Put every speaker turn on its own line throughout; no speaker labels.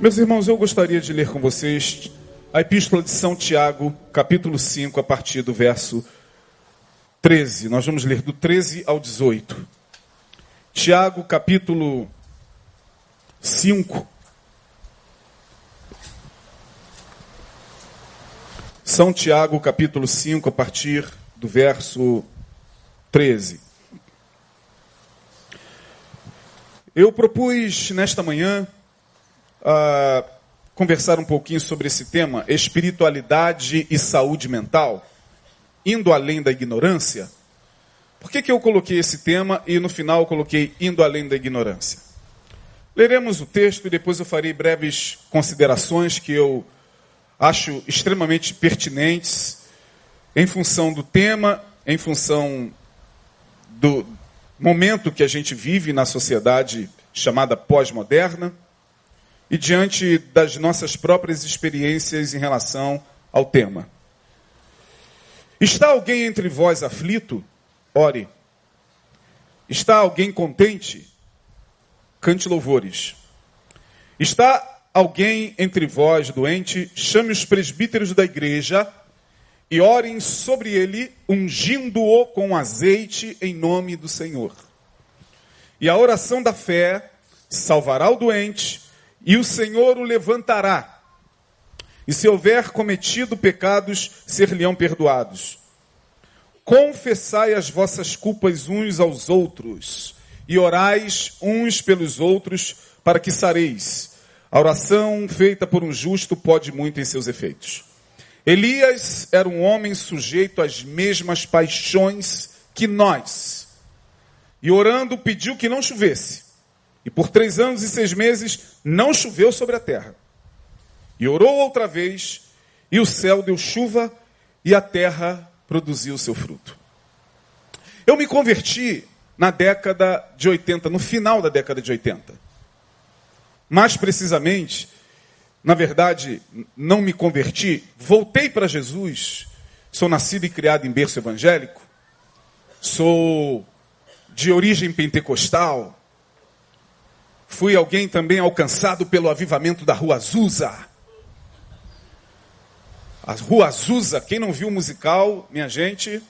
Meus irmãos, eu gostaria de ler com vocês a Epístola de São Tiago, capítulo 5, a partir do verso 13. Nós vamos ler do 13 ao 18. Tiago, capítulo 5. São Tiago, capítulo 5, a partir do verso 13. Eu propus nesta manhã uh, conversar um pouquinho sobre esse tema, espiritualidade e saúde mental, indo além da ignorância. Por que, que eu coloquei esse tema e no final coloquei indo além da ignorância? Leremos o texto e depois eu farei breves considerações que eu acho extremamente pertinentes em função do tema, em função do momento que a gente vive na sociedade chamada pós-moderna e diante das nossas próprias experiências em relação ao tema. Está alguém entre vós aflito? Ore. Está alguém contente? Cante louvores. Está alguém entre vós doente? Chame os presbíteros da igreja e orem sobre ele, ungindo-o com azeite em nome do Senhor. E a oração da fé salvará o doente e o Senhor o levantará. E se houver cometido pecados, ser-lhe-ão perdoados. Confessai as vossas culpas uns aos outros, e orais uns pelos outros, para que sareis. A oração feita por um justo pode muito em seus efeitos. Elias era um homem sujeito às mesmas paixões que nós, e orando pediu que não chovesse. E por três anos e seis meses não choveu sobre a terra. E orou outra vez, e o céu deu chuva, e a terra produziu seu fruto. Eu me converti na década de 80, no final da década de 80. Mais precisamente, na verdade, não me converti, voltei para Jesus. Sou nascido e criado em berço evangélico. Sou de origem pentecostal. Fui alguém também alcançado pelo avivamento da Rua Azusa. A Rua Azusa, quem não viu o musical, minha gente,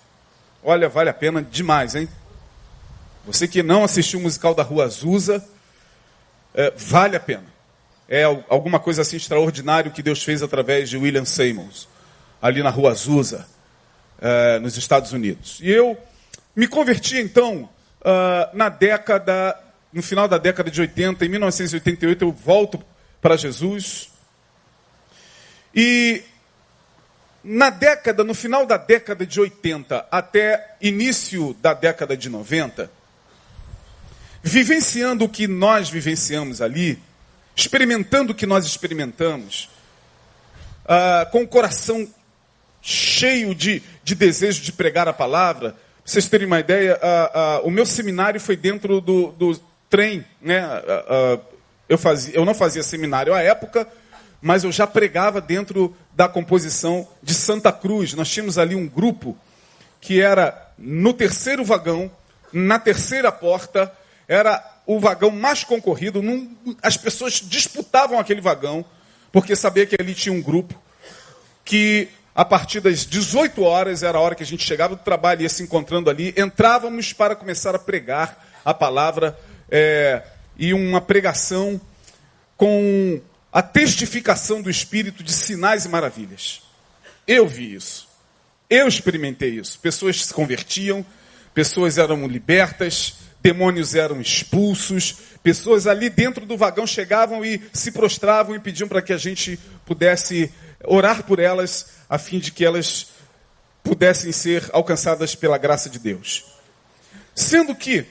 olha, vale a pena demais, hein? Você que não assistiu o musical da Rua Azusa, é, vale a pena. É alguma coisa assim extraordinária que Deus fez através de William Seymour, ali na Rua Azusa, é, nos Estados Unidos. E eu me converti então uh, na década no final da década de 80, em 1988, eu volto para Jesus. E na década, no final da década de 80 até início da década de 90, vivenciando o que nós vivenciamos ali, experimentando o que nós experimentamos, uh, com o coração cheio de, de desejo de pregar a palavra, vocês terem uma ideia, uh, uh, o meu seminário foi dentro do, do, trem, né? eu, fazia, eu não fazia seminário à época, mas eu já pregava dentro da composição de Santa Cruz. Nós tínhamos ali um grupo que era no terceiro vagão, na terceira porta, era o vagão mais concorrido. Num, as pessoas disputavam aquele vagão, porque sabia que ali tinha um grupo que a partir das 18 horas era a hora que a gente chegava do trabalho, ia se encontrando ali, entrávamos para começar a pregar a palavra é, e uma pregação com a testificação do Espírito de sinais e maravilhas. Eu vi isso. Eu experimentei isso. Pessoas se convertiam, pessoas eram libertas, demônios eram expulsos, pessoas ali dentro do vagão chegavam e se prostravam e pediam para que a gente pudesse orar por elas, a fim de que elas pudessem ser alcançadas pela graça de Deus. Sendo que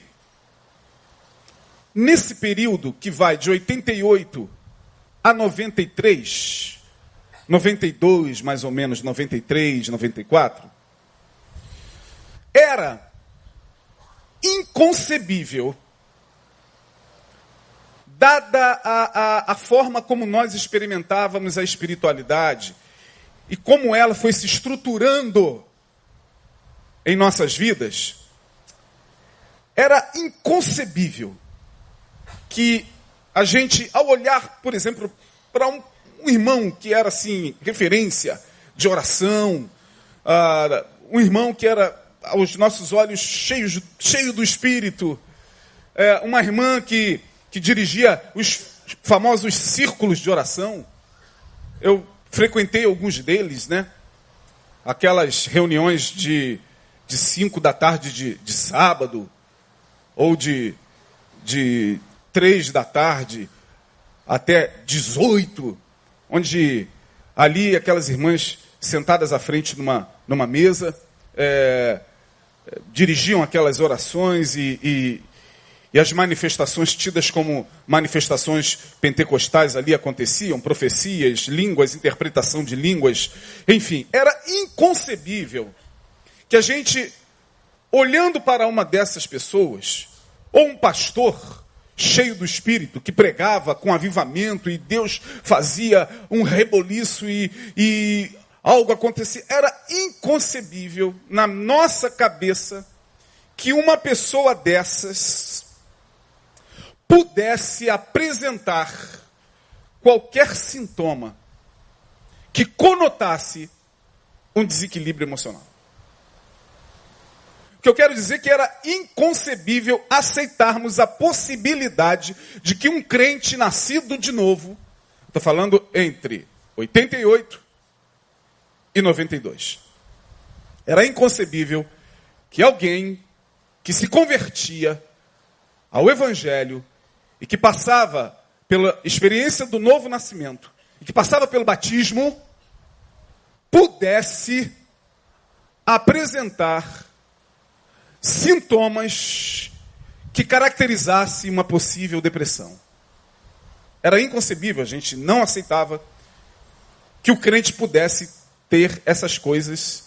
Nesse período que vai de 88 a 93, 92 mais ou menos, 93, 94, era inconcebível, dada a, a, a forma como nós experimentávamos a espiritualidade e como ela foi se estruturando em nossas vidas, era inconcebível que a gente, ao olhar, por exemplo, para um, um, irmão que era assim, referência de oração, uh, um irmão que era, aos nossos olhos, cheio, cheio do Espírito, uh, uma irmã que, que dirigia os famosos círculos de oração. Eu frequentei alguns deles, né? Aquelas reuniões de, de cinco da tarde de, de sábado, ou de, de três da tarde até 18, onde ali aquelas irmãs sentadas à frente numa, numa mesa, é, dirigiam aquelas orações e, e, e as manifestações tidas como manifestações pentecostais ali aconteciam, profecias, línguas, interpretação de línguas, enfim, era inconcebível que a gente, olhando para uma dessas pessoas, ou um pastor cheio do Espírito, que pregava com avivamento e Deus fazia um reboliço e, e algo acontecia, era inconcebível na nossa cabeça que uma pessoa dessas pudesse apresentar qualquer sintoma que conotasse um desequilíbrio emocional. O que eu quero dizer é que era inconcebível aceitarmos a possibilidade de que um crente nascido de novo, estou falando entre 88 e 92, era inconcebível que alguém que se convertia ao Evangelho e que passava pela experiência do novo nascimento, e que passava pelo batismo, pudesse apresentar sintomas que caracterizassem uma possível depressão. Era inconcebível, a gente não aceitava que o crente pudesse ter essas coisas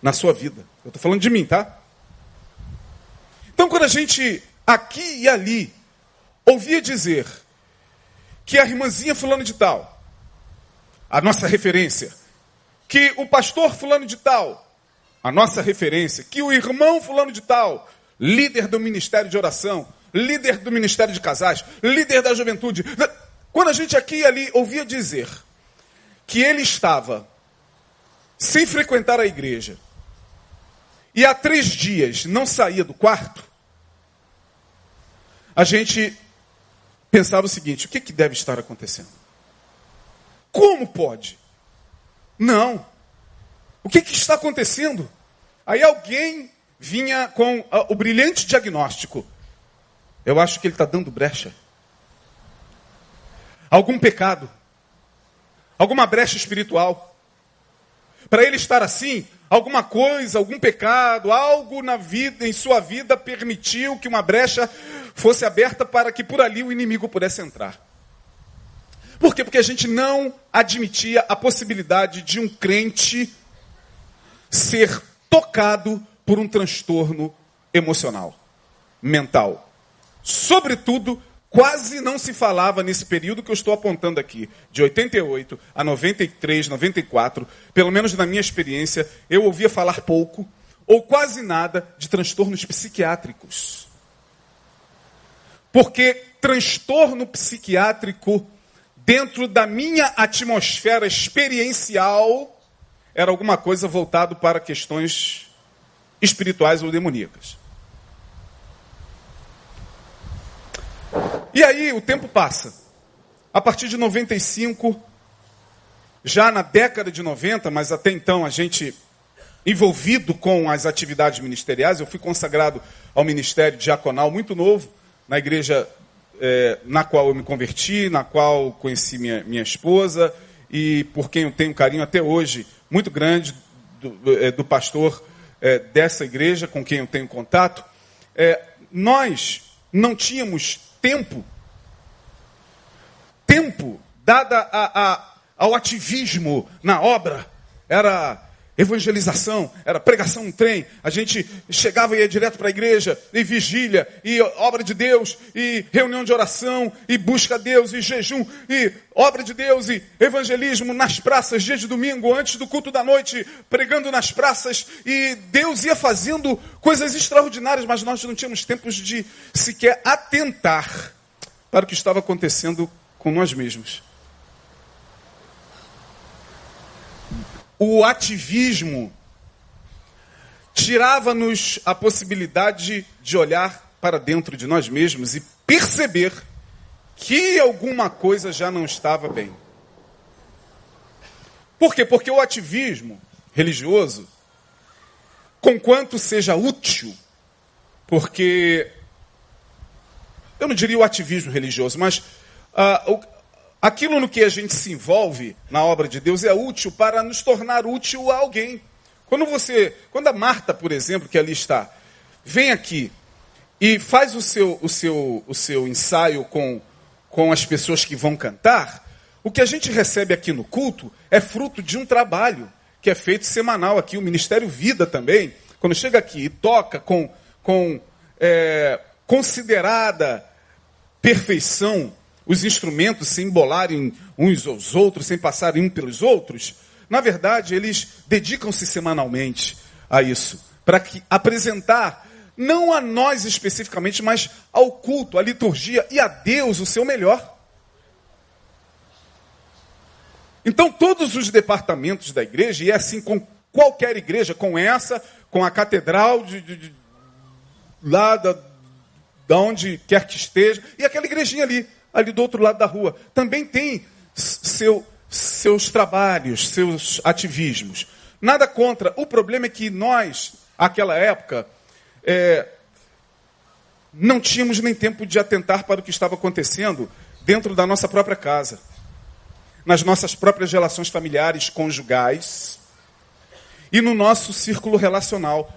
na sua vida. Eu estou falando de mim, tá? Então, quando a gente aqui e ali ouvia dizer que a irmãzinha fulano de tal, a nossa referência, que o pastor fulano de tal, a nossa referência, que o irmão fulano de tal, líder do ministério de oração, líder do ministério de casais, líder da juventude, quando a gente aqui e ali ouvia dizer que ele estava sem frequentar a igreja e há três dias não saía do quarto, a gente pensava o seguinte: o que, que deve estar acontecendo? Como pode? Não. O que, que está acontecendo? Aí alguém vinha com uh, o brilhante diagnóstico. Eu acho que ele está dando brecha. Algum pecado. Alguma brecha espiritual. Para ele estar assim, alguma coisa, algum pecado, algo na vida, em sua vida permitiu que uma brecha fosse aberta para que por ali o inimigo pudesse entrar. Por quê? Porque a gente não admitia a possibilidade de um crente ser tocado por um transtorno emocional, mental. Sobretudo, quase não se falava nesse período que eu estou apontando aqui, de 88 a 93, 94, pelo menos na minha experiência, eu ouvia falar pouco ou quase nada de transtornos psiquiátricos. Porque transtorno psiquiátrico, dentro da minha atmosfera experiencial, era alguma coisa voltado para questões espirituais ou demoníacas. E aí o tempo passa. A partir de 95, já na década de 90, mas até então a gente envolvido com as atividades ministeriais, eu fui consagrado ao ministério diaconal muito novo, na igreja é, na qual eu me converti, na qual conheci minha, minha esposa e por quem eu tenho carinho até hoje muito grande do, do pastor é, dessa igreja com quem eu tenho contato. É, nós não tínhamos tempo, tempo dada a, a, ao ativismo na obra, era Evangelização, era pregação no trem. A gente chegava e ia direto para a igreja, e vigília, e obra de Deus, e reunião de oração, e busca a Deus, e jejum, e obra de Deus, e evangelismo nas praças, dia de domingo, antes do culto da noite, pregando nas praças. E Deus ia fazendo coisas extraordinárias, mas nós não tínhamos tempo de sequer atentar para o que estava acontecendo com nós mesmos. O ativismo tirava-nos a possibilidade de olhar para dentro de nós mesmos e perceber que alguma coisa já não estava bem. Por quê? Porque o ativismo religioso, conquanto seja útil, porque eu não diria o ativismo religioso, mas uh, aquilo no que a gente se envolve na obra de Deus é útil para nos tornar útil a alguém. Quando você, quando a Marta, por exemplo, que ali está, vem aqui e faz o seu, o seu, o seu ensaio com, com as pessoas que vão cantar, o que a gente recebe aqui no culto é fruto de um trabalho que é feito semanal aqui, o Ministério Vida também, quando chega aqui e toca com, com é, considerada perfeição os instrumentos sem embolarem uns aos outros, sem passarem um pelos outros, na verdade, eles dedicam-se semanalmente a isso, para apresentar não a nós especificamente, mas ao culto, à liturgia e a Deus o seu melhor. Então, todos os departamentos da igreja, e é assim com qualquer igreja, com essa, com a catedral de, de, de lá da, da onde quer que esteja, e aquela igrejinha ali, ali do outro lado da rua, também tem seu, seus trabalhos, seus ativismos. Nada contra. O problema é que nós, aquela época, é, não tínhamos nem tempo de atentar para o que estava acontecendo dentro da nossa própria casa, nas nossas próprias relações familiares, conjugais e no nosso círculo relacional.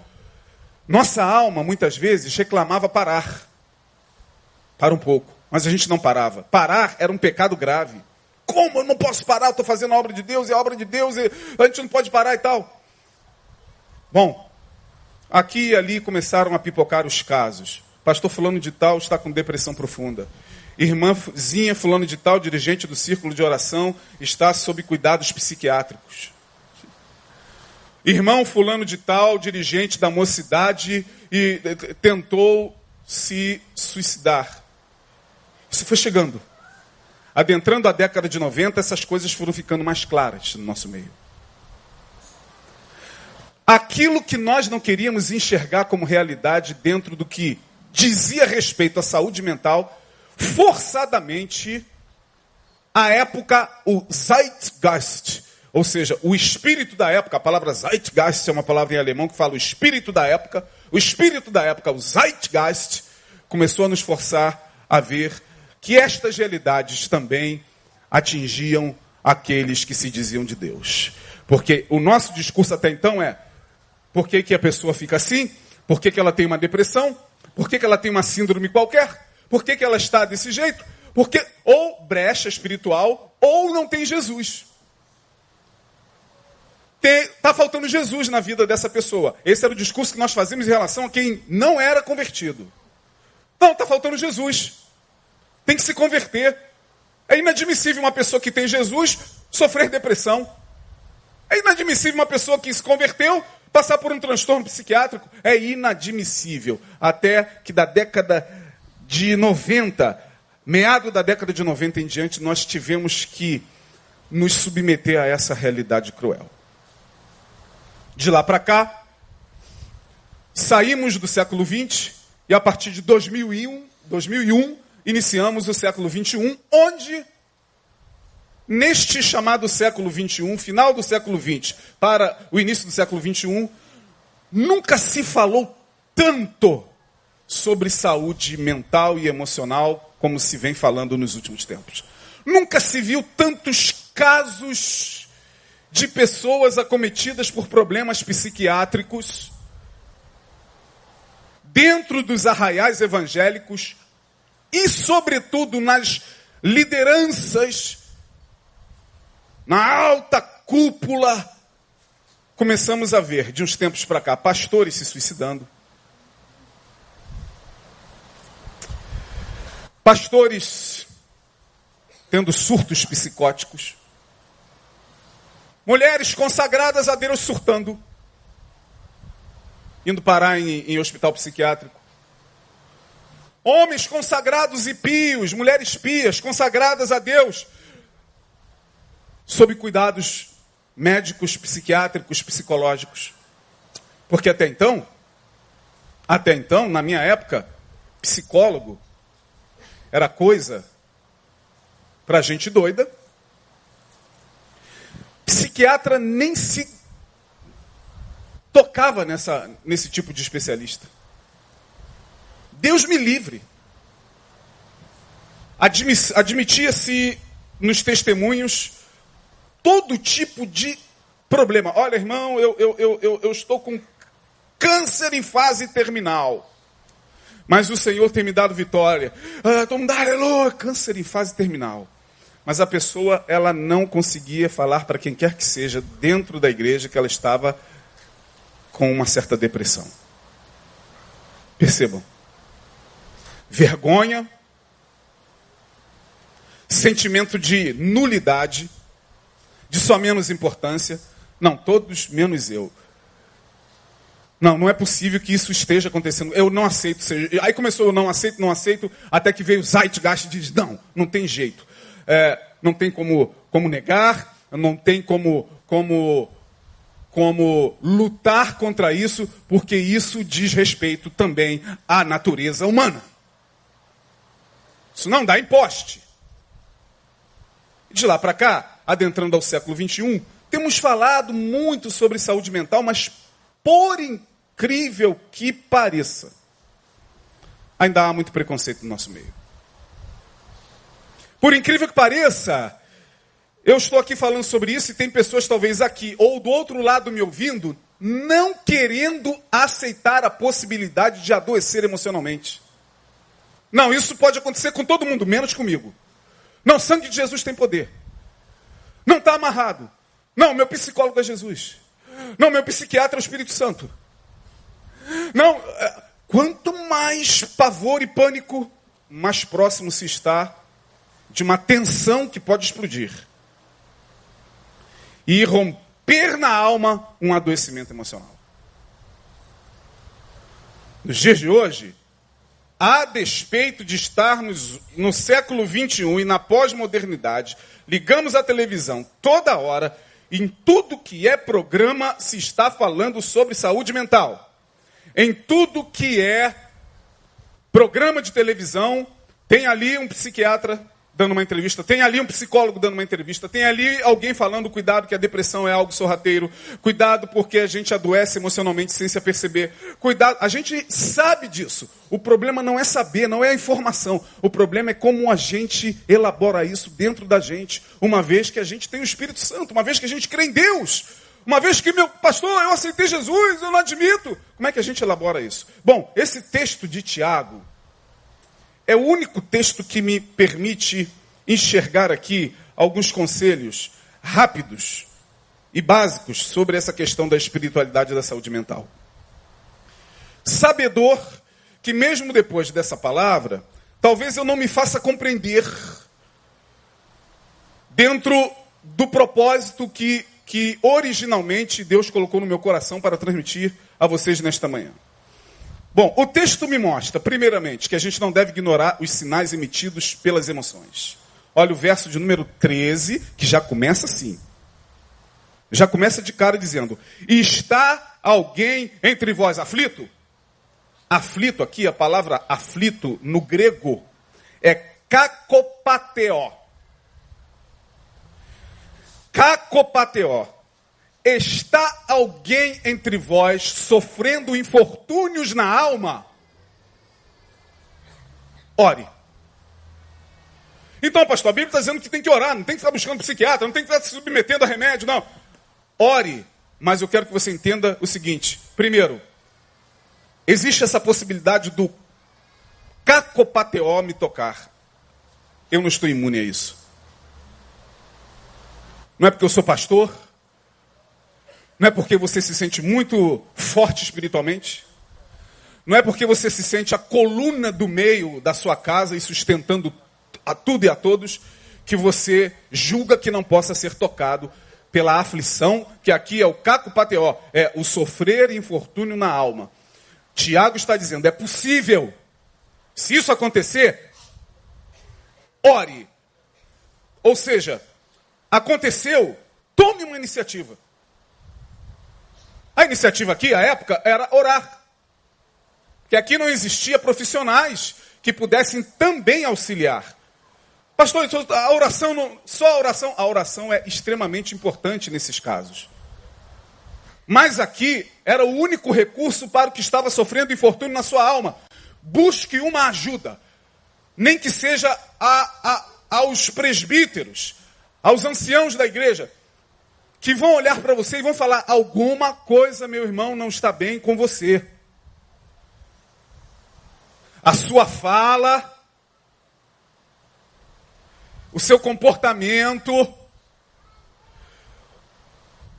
Nossa alma, muitas vezes, reclamava parar. Para um pouco. Mas a gente não parava. Parar era um pecado grave. Como eu não posso parar? Estou fazendo a obra de Deus, é a obra de Deus, e a gente não pode parar e tal. Bom, aqui e ali começaram a pipocar os casos. Pastor fulano de tal está com depressão profunda. Irmãzinha fulano de tal, dirigente do círculo de oração, está sob cuidados psiquiátricos. Irmão fulano de tal, dirigente da mocidade, e tentou se suicidar. Isso foi chegando. Adentrando a década de 90, essas coisas foram ficando mais claras no nosso meio. Aquilo que nós não queríamos enxergar como realidade dentro do que dizia respeito à saúde mental, forçadamente, à época, o Zeitgeist, ou seja, o espírito da época, a palavra Zeitgeist é uma palavra em alemão que fala o espírito da época, o espírito da época, o Zeitgeist, começou a nos forçar a ver que estas realidades também atingiam aqueles que se diziam de Deus. Porque o nosso discurso até então é: por que, que a pessoa fica assim? Por que, que ela tem uma depressão? Por que, que ela tem uma síndrome qualquer? Por que, que ela está desse jeito? Porque ou brecha espiritual ou não tem Jesus. Está faltando Jesus na vida dessa pessoa. Esse era o discurso que nós fazíamos em relação a quem não era convertido. Não, está faltando Jesus tem que se converter. É inadmissível uma pessoa que tem Jesus sofrer depressão. É inadmissível uma pessoa que se converteu passar por um transtorno psiquiátrico. É inadmissível. Até que da década de 90, meado da década de 90 em diante, nós tivemos que nos submeter a essa realidade cruel. De lá para cá, saímos do século 20 e a partir de 2001, 2001 iniciamos o século 21, onde neste chamado século 21, final do século 20 para o início do século 21, nunca se falou tanto sobre saúde mental e emocional como se vem falando nos últimos tempos. Nunca se viu tantos casos de pessoas acometidas por problemas psiquiátricos dentro dos arraiais evangélicos e, sobretudo, nas lideranças, na alta cúpula, começamos a ver, de uns tempos para cá, pastores se suicidando, pastores tendo surtos psicóticos, mulheres consagradas a Deus surtando, indo parar em, em hospital psiquiátrico. Homens consagrados e pios, mulheres pias, consagradas a Deus, sob cuidados médicos, psiquiátricos, psicológicos. Porque até então, até então, na minha época, psicólogo era coisa para gente doida. Psiquiatra nem se tocava nessa, nesse tipo de especialista. Deus me livre. Admitia-se nos testemunhos todo tipo de problema. Olha, irmão, eu, eu, eu, eu, estou com câncer em fase terminal. Mas o Senhor tem me dado vitória. Ah, aleluia, câncer em fase terminal. Mas a pessoa, ela não conseguia falar para quem quer que seja dentro da igreja que ela estava com uma certa depressão. Percebam. Vergonha, sentimento de nulidade, de só menos importância. Não, todos menos eu. Não, não é possível que isso esteja acontecendo. Eu não aceito. Seja... Aí começou, eu não aceito, não aceito, até que veio o Zeitgeist e diz, não, não tem jeito. É, não tem como, como negar, não tem como, como, como lutar contra isso, porque isso diz respeito também à natureza humana. Isso não dá imposte. De lá para cá, adentrando ao século XXI, temos falado muito sobre saúde mental, mas por incrível que pareça, ainda há muito preconceito no nosso meio. Por incrível que pareça, eu estou aqui falando sobre isso e tem pessoas talvez aqui ou do outro lado me ouvindo, não querendo aceitar a possibilidade de adoecer emocionalmente. Não, isso pode acontecer com todo mundo, menos comigo. Não, sangue de Jesus tem poder. Não está amarrado. Não, meu psicólogo é Jesus. Não, meu psiquiatra é o Espírito Santo. Não, é, quanto mais pavor e pânico, mais próximo se está de uma tensão que pode explodir e romper na alma um adoecimento emocional. Nos dias de hoje, a despeito de estarmos no século 21 e na pós-modernidade, ligamos a televisão toda hora, em tudo que é programa se está falando sobre saúde mental. Em tudo que é programa de televisão, tem ali um psiquiatra dando uma entrevista, tem ali um psicólogo dando uma entrevista, tem ali alguém falando cuidado que a depressão é algo sorrateiro, cuidado porque a gente adoece emocionalmente sem se aperceber, cuidado, a gente sabe disso. O problema não é saber, não é a informação, o problema é como a gente elabora isso dentro da gente, uma vez que a gente tem o Espírito Santo, uma vez que a gente crê em Deus. Uma vez que meu pastor, eu aceitei Jesus, eu não admito. Como é que a gente elabora isso? Bom, esse texto de Tiago, é o único texto que me permite enxergar aqui alguns conselhos rápidos e básicos sobre essa questão da espiritualidade e da saúde mental. Sabedor que, mesmo depois dessa palavra, talvez eu não me faça compreender dentro do propósito que, que originalmente Deus colocou no meu coração para transmitir a vocês nesta manhã. Bom, o texto me mostra, primeiramente, que a gente não deve ignorar os sinais emitidos pelas emoções. Olha o verso de número 13, que já começa assim. Já começa de cara dizendo: Está alguém entre vós aflito? Aflito aqui, a palavra aflito no grego é kakopateo. Kakopateo. Está alguém entre vós sofrendo infortúnios na alma? Ore. Então, pastor, a Bíblia está dizendo que tem que orar, não tem que ficar buscando psiquiatra, não tem que ficar se submetendo a remédio, não. Ore, mas eu quero que você entenda o seguinte: primeiro, existe essa possibilidade do cacopateó me tocar. Eu não estou imune a isso. Não é porque eu sou pastor, não é porque você se sente muito forte espiritualmente. Não é porque você se sente a coluna do meio da sua casa e sustentando a tudo e a todos que você julga que não possa ser tocado pela aflição, que aqui é o caco pateó, é o sofrer infortúnio na alma. Tiago está dizendo, é possível. Se isso acontecer, ore. Ou seja, aconteceu, Tome uma iniciativa. A iniciativa aqui, à época, era orar. Que aqui não existia profissionais que pudessem também auxiliar. Pastor, então, a oração, não, só a oração, a oração é extremamente importante nesses casos. Mas aqui era o único recurso para o que estava sofrendo infortúnio na sua alma. Busque uma ajuda, nem que seja a, a, aos presbíteros, aos anciãos da igreja, que vão olhar para você e vão falar: alguma coisa, meu irmão, não está bem com você. A sua fala, o seu comportamento,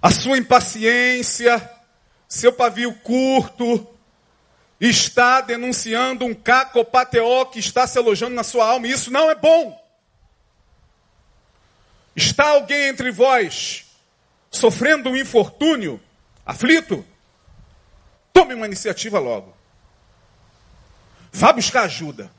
a sua impaciência, seu pavio curto, está denunciando um cacopateó que está se alojando na sua alma, e isso não é bom. Está alguém entre vós sofrendo um infortúnio, aflito? Tome uma iniciativa logo. Vá buscar ajuda.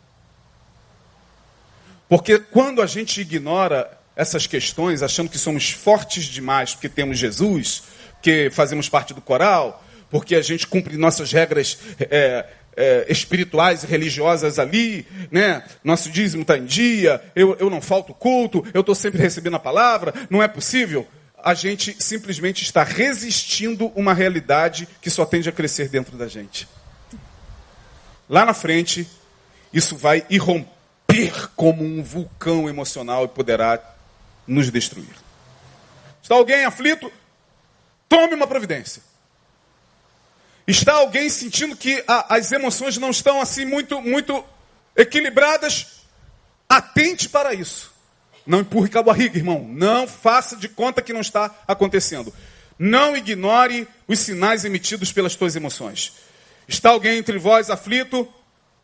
Porque quando a gente ignora essas questões, achando que somos fortes demais porque temos Jesus, porque fazemos parte do coral, porque a gente cumpre nossas regras é, é, espirituais e religiosas ali, né? Nosso dízimo está em dia, eu, eu não falto culto, eu estou sempre recebendo a palavra, não é possível. A gente simplesmente está resistindo uma realidade que só tende a crescer dentro da gente. Lá na frente, isso vai irromper como um vulcão emocional e poderá nos destruir. Está alguém aflito? Tome uma providência. Está alguém sentindo que a, as emoções não estão assim muito, muito equilibradas? Atente para isso. Não empurre com a barriga, irmão. Não faça de conta que não está acontecendo. Não ignore os sinais emitidos pelas tuas emoções. Está alguém entre vós aflito?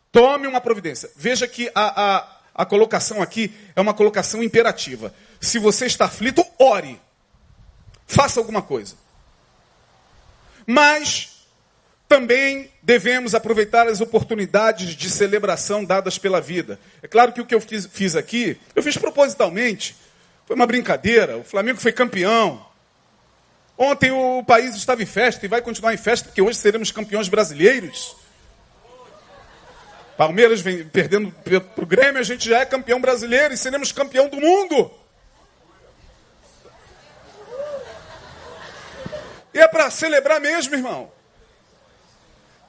Tome uma providência. Veja que a, a, a colocação aqui é uma colocação imperativa. Se você está aflito, ore. Faça alguma coisa. Mas também devemos aproveitar as oportunidades de celebração dadas pela vida. É claro que o que eu fiz, fiz aqui, eu fiz propositalmente. Foi uma brincadeira. O Flamengo foi campeão. Ontem o país estava em festa e vai continuar em festa, porque hoje seremos campeões brasileiros. Palmeiras vem perdendo para o Grêmio, a gente já é campeão brasileiro e seremos campeão do mundo. E é para celebrar mesmo, irmão.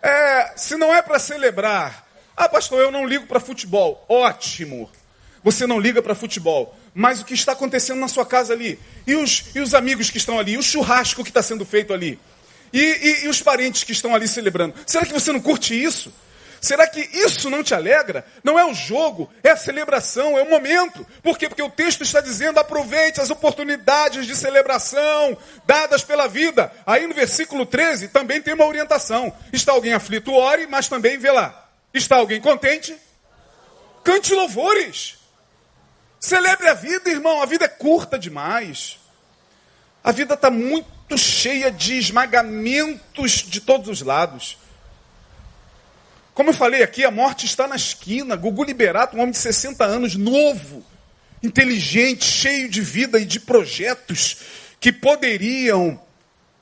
É, se não é para celebrar, ah, pastor, eu não ligo para futebol. Ótimo. Você não liga para futebol. Mas o que está acontecendo na sua casa ali? E os, e os amigos que estão ali? E o churrasco que está sendo feito ali? E, e, e os parentes que estão ali celebrando? Será que você não curte isso? Será que isso não te alegra? Não é o jogo, é a celebração, é o momento. Por quê? Porque o texto está dizendo: aproveite as oportunidades de celebração dadas pela vida. Aí no versículo 13 também tem uma orientação. Está alguém aflito, ore, mas também vê lá. Está alguém contente? Cante louvores. Celebre a vida, irmão. A vida é curta demais. A vida está muito cheia de esmagamentos de todos os lados. Como eu falei aqui, a morte está na esquina. Gugu Liberato, um homem de 60 anos, novo, inteligente, cheio de vida e de projetos que poderiam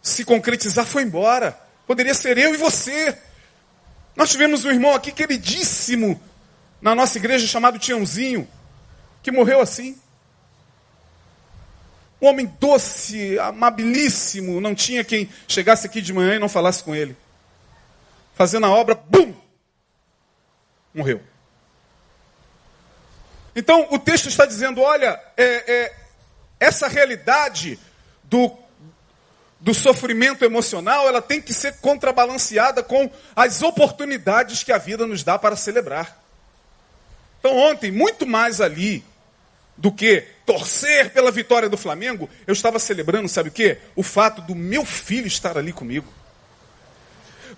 se concretizar, foi embora. Poderia ser eu e você. Nós tivemos um irmão aqui queridíssimo na nossa igreja chamado Tiãozinho, que morreu assim. Um homem doce, amabilíssimo, não tinha quem chegasse aqui de manhã e não falasse com ele. Fazendo a obra, bum! Morreu. Então o texto está dizendo: olha, é, é, essa realidade do, do sofrimento emocional, ela tem que ser contrabalanceada com as oportunidades que a vida nos dá para celebrar. Então ontem, muito mais ali do que torcer pela vitória do Flamengo, eu estava celebrando, sabe o quê? O fato do meu filho estar ali comigo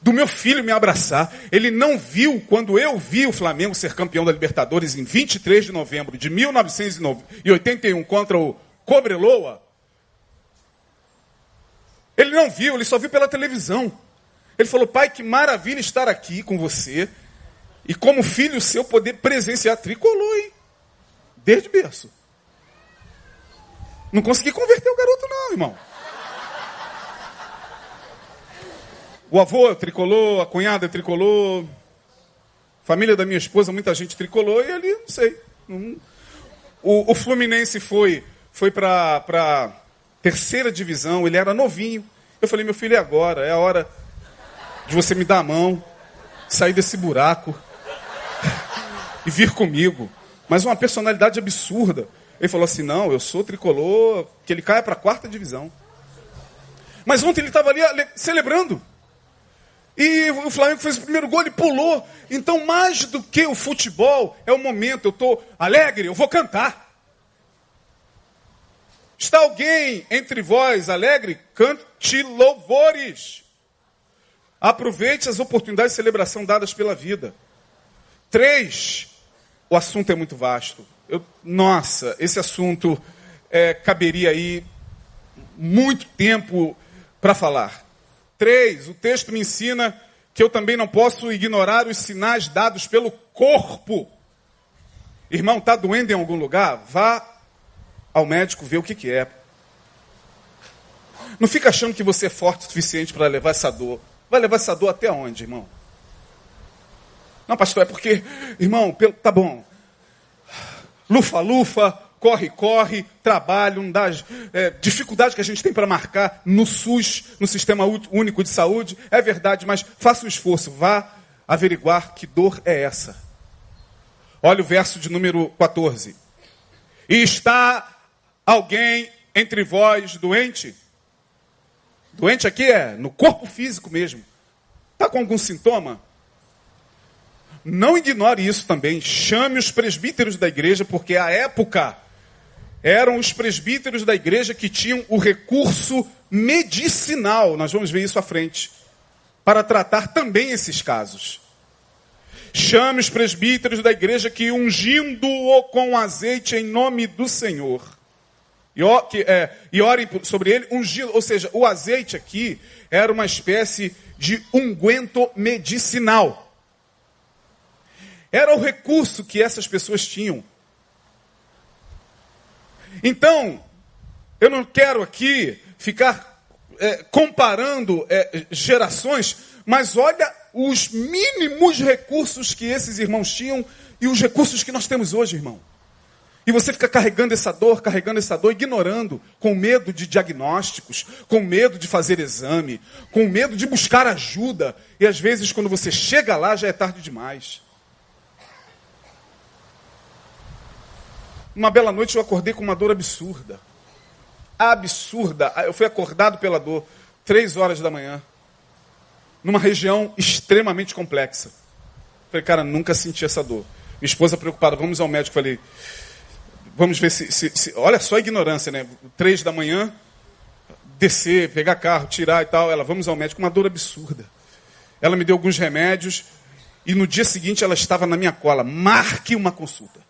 do meu filho me abraçar. Ele não viu quando eu vi o Flamengo ser campeão da Libertadores em 23 de novembro de 1981 contra o Cobreloa. Ele não viu, ele só viu pela televisão. Ele falou: Pai, que maravilha estar aqui com você e como filho seu poder presenciar tricolor, hein? Desde berço. Não consegui converter o garoto, não, irmão. O avô tricolor, a cunhada tricolor, família da minha esposa, muita gente tricolou e ali, não sei. Não... O, o, Fluminense foi, foi para a terceira divisão, ele era novinho. Eu falei, meu filho, é agora, é a hora de você me dar a mão, sair desse buraco e vir comigo. Mas uma personalidade absurda. Ele falou assim: não, eu sou tricolor, que ele caia para a quarta divisão. Mas ontem ele estava ali celebrando. E o Flamengo fez o primeiro gol e pulou. Então, mais do que o futebol, é o momento. Eu estou alegre, eu vou cantar. Está alguém entre vós alegre? Cante louvores. Aproveite as oportunidades de celebração dadas pela vida. Três, o assunto é muito vasto. Eu, nossa, esse assunto é, caberia aí muito tempo para falar. Três, o texto me ensina que eu também não posso ignorar os sinais dados pelo corpo. Irmão, está doendo em algum lugar? Vá ao médico ver o que, que é. Não fica achando que você é forte o suficiente para levar essa dor. Vai levar essa dor até onde, irmão? Não, pastor, é porque, irmão, tá bom. Lufa, lufa, corre, corre, trabalho, dá, é, dificuldade que a gente tem para marcar no SUS, no Sistema Único de Saúde, é verdade, mas faça um esforço, vá averiguar que dor é essa. Olha o verso de número 14. E está alguém entre vós doente? Doente aqui é no corpo físico mesmo. Está com algum sintoma? Não ignore isso também. Chame os presbíteros da igreja, porque à época eram os presbíteros da igreja que tinham o recurso medicinal, nós vamos ver isso à frente, para tratar também esses casos. Chame os presbíteros da igreja que ungindo-o com azeite em nome do Senhor. E, é, e orem sobre ele, ungindo, ou seja, o azeite aqui era uma espécie de unguento medicinal. Era o recurso que essas pessoas tinham. Então, eu não quero aqui ficar é, comparando é, gerações, mas olha os mínimos recursos que esses irmãos tinham e os recursos que nós temos hoje, irmão. E você fica carregando essa dor, carregando essa dor, ignorando, com medo de diagnósticos, com medo de fazer exame, com medo de buscar ajuda. E às vezes, quando você chega lá, já é tarde demais. Uma bela noite eu acordei com uma dor absurda. Absurda. Eu fui acordado pela dor, três horas da manhã, numa região extremamente complexa. Falei, cara, nunca senti essa dor. Minha esposa preocupada, vamos ao médico. Falei, vamos ver se, se, se, Olha só a ignorância, né? Três da manhã, descer, pegar carro, tirar e tal. Ela, vamos ao médico, uma dor absurda. Ela me deu alguns remédios e no dia seguinte ela estava na minha cola. Marque uma consulta.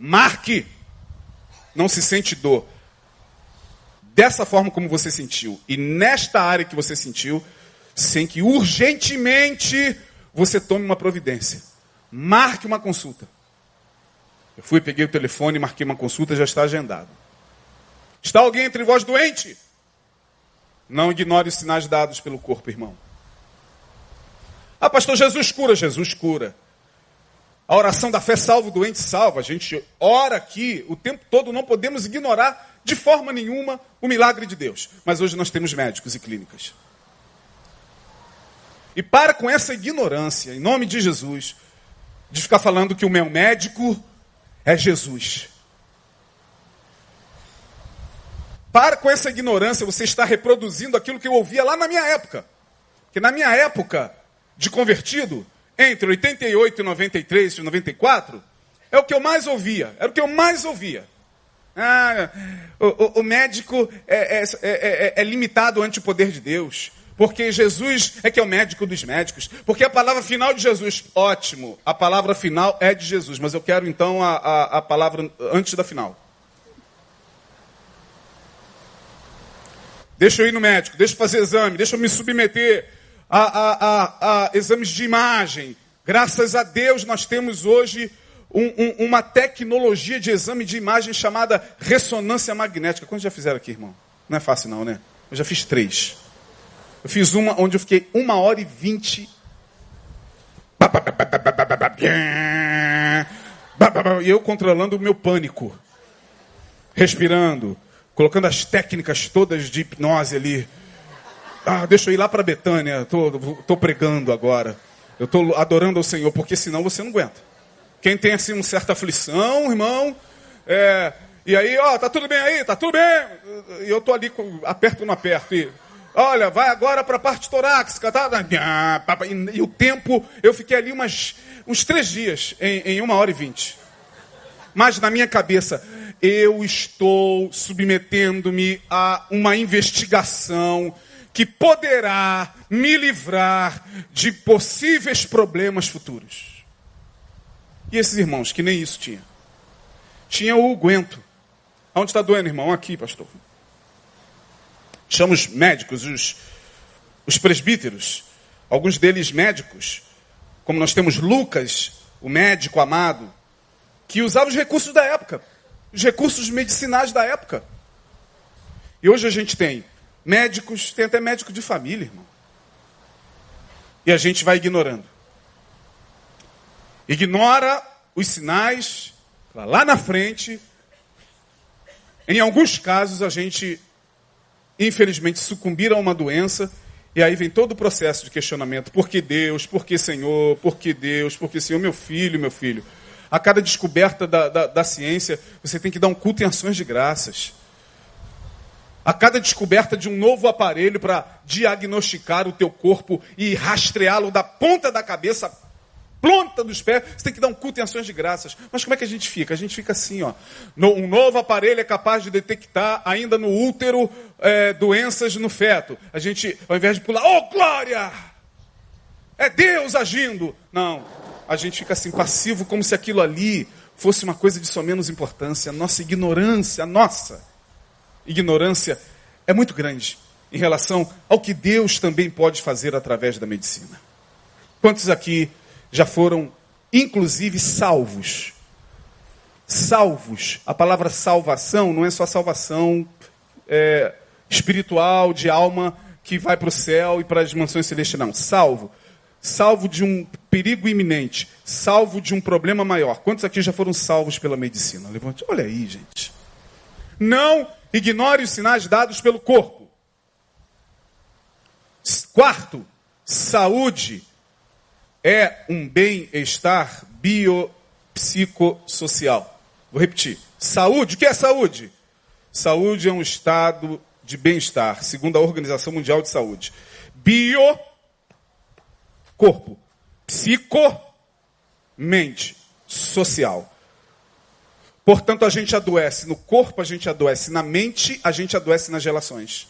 Marque. Não se sente dor. Dessa forma como você sentiu. E nesta área que você sentiu, sem que urgentemente você tome uma providência. Marque uma consulta. Eu fui, peguei o telefone, marquei uma consulta, já está agendado. Está alguém entre vós doente? Não ignore os sinais dados pelo corpo, irmão. Ah, pastor, Jesus cura. Jesus cura. A oração da fé salva o doente, salva. A gente ora aqui o tempo todo, não podemos ignorar de forma nenhuma o milagre de Deus. Mas hoje nós temos médicos e clínicas. E para com essa ignorância, em nome de Jesus, de ficar falando que o meu médico é Jesus. Para com essa ignorância, você está reproduzindo aquilo que eu ouvia lá na minha época. Que na minha época de convertido, entre 88 e 93 e 94, é o que eu mais ouvia. Era o que eu mais ouvia. Ah, o, o, médico é, é, é, é, limitado ante o poder de Deus. Porque Jesus é que é o médico dos médicos. Porque a palavra final de Jesus, ótimo. A palavra final é de Jesus. Mas eu quero então a, a, a palavra antes da final. Deixa eu ir no médico, deixa eu fazer exame, deixa eu me submeter a, a, a, exames de imagem. Graças a Deus nós temos hoje um, um, uma tecnologia de exame de imagem chamada ressonância magnética. Quantos já fizeram aqui, irmão? Não é fácil não, né? Eu já fiz três. Eu fiz uma onde eu fiquei uma hora e vinte. E eu controlando o meu pânico. Respirando. Colocando as técnicas todas de hipnose ali. Ah, deixa eu ir lá para Betânia. Estou pregando agora. Eu estou adorando ao Senhor, porque senão você não aguenta. Quem tem assim uma certa aflição, irmão, é, e aí, ó, tá tudo bem aí, tá tudo bem. E eu tô ali, aperto no aperto. E, olha, vai agora para a parte torácica, tá? E, e, o tempo, eu fiquei ali umas, uns três dias, em, em uma hora e vinte. Mas na minha cabeça, eu estou submetendo-me a uma investigação que poderá me livrar de possíveis problemas futuros. E esses irmãos que nem isso tinha. Tinha o guento. Onde está doendo, irmão? Aqui, pastor. Chama os médicos, os, os presbíteros, alguns deles médicos, como nós temos Lucas, o médico amado, que usava os recursos da época, os recursos medicinais da época. E hoje a gente tem médicos, tem até médico de família, irmão. E a gente vai ignorando. Ignora os sinais, lá na frente. Em alguns casos, a gente, infelizmente, sucumbir a uma doença. E aí vem todo o processo de questionamento. Por que Deus? Por que Senhor? Por que Deus? Por que Senhor? Meu filho, meu filho. A cada descoberta da, da, da ciência, você tem que dar um culto em ações de graças. A cada descoberta de um novo aparelho para diagnosticar o teu corpo e rastreá-lo da ponta da cabeça ponta dos pés, você tem que dar um culto em ações de graças. Mas como é que a gente fica? A gente fica assim, ó. Um novo aparelho é capaz de detectar, ainda no útero, é, doenças no feto. A gente, ao invés de pular, oh glória! É Deus agindo. Não. A gente fica assim, passivo, como se aquilo ali fosse uma coisa de só menos importância. Nossa ignorância, nossa ignorância é muito grande em relação ao que Deus também pode fazer através da medicina. Quantos aqui já foram, inclusive, salvos. Salvos. A palavra salvação não é só salvação é, espiritual, de alma, que vai para o céu e para as mansões celestiais. Não. Salvo. Salvo de um perigo iminente. Salvo de um problema maior. Quantos aqui já foram salvos pela medicina? Levante. Olha aí, gente. Não ignore os sinais dados pelo corpo. Quarto, saúde é um bem-estar biopsicossocial. Vou repetir. Saúde, o que é saúde? Saúde é um estado de bem-estar, segundo a Organização Mundial de Saúde. Bio, corpo. Psico, mente. Social. Portanto, a gente adoece no corpo, a gente adoece na mente, a gente adoece nas relações.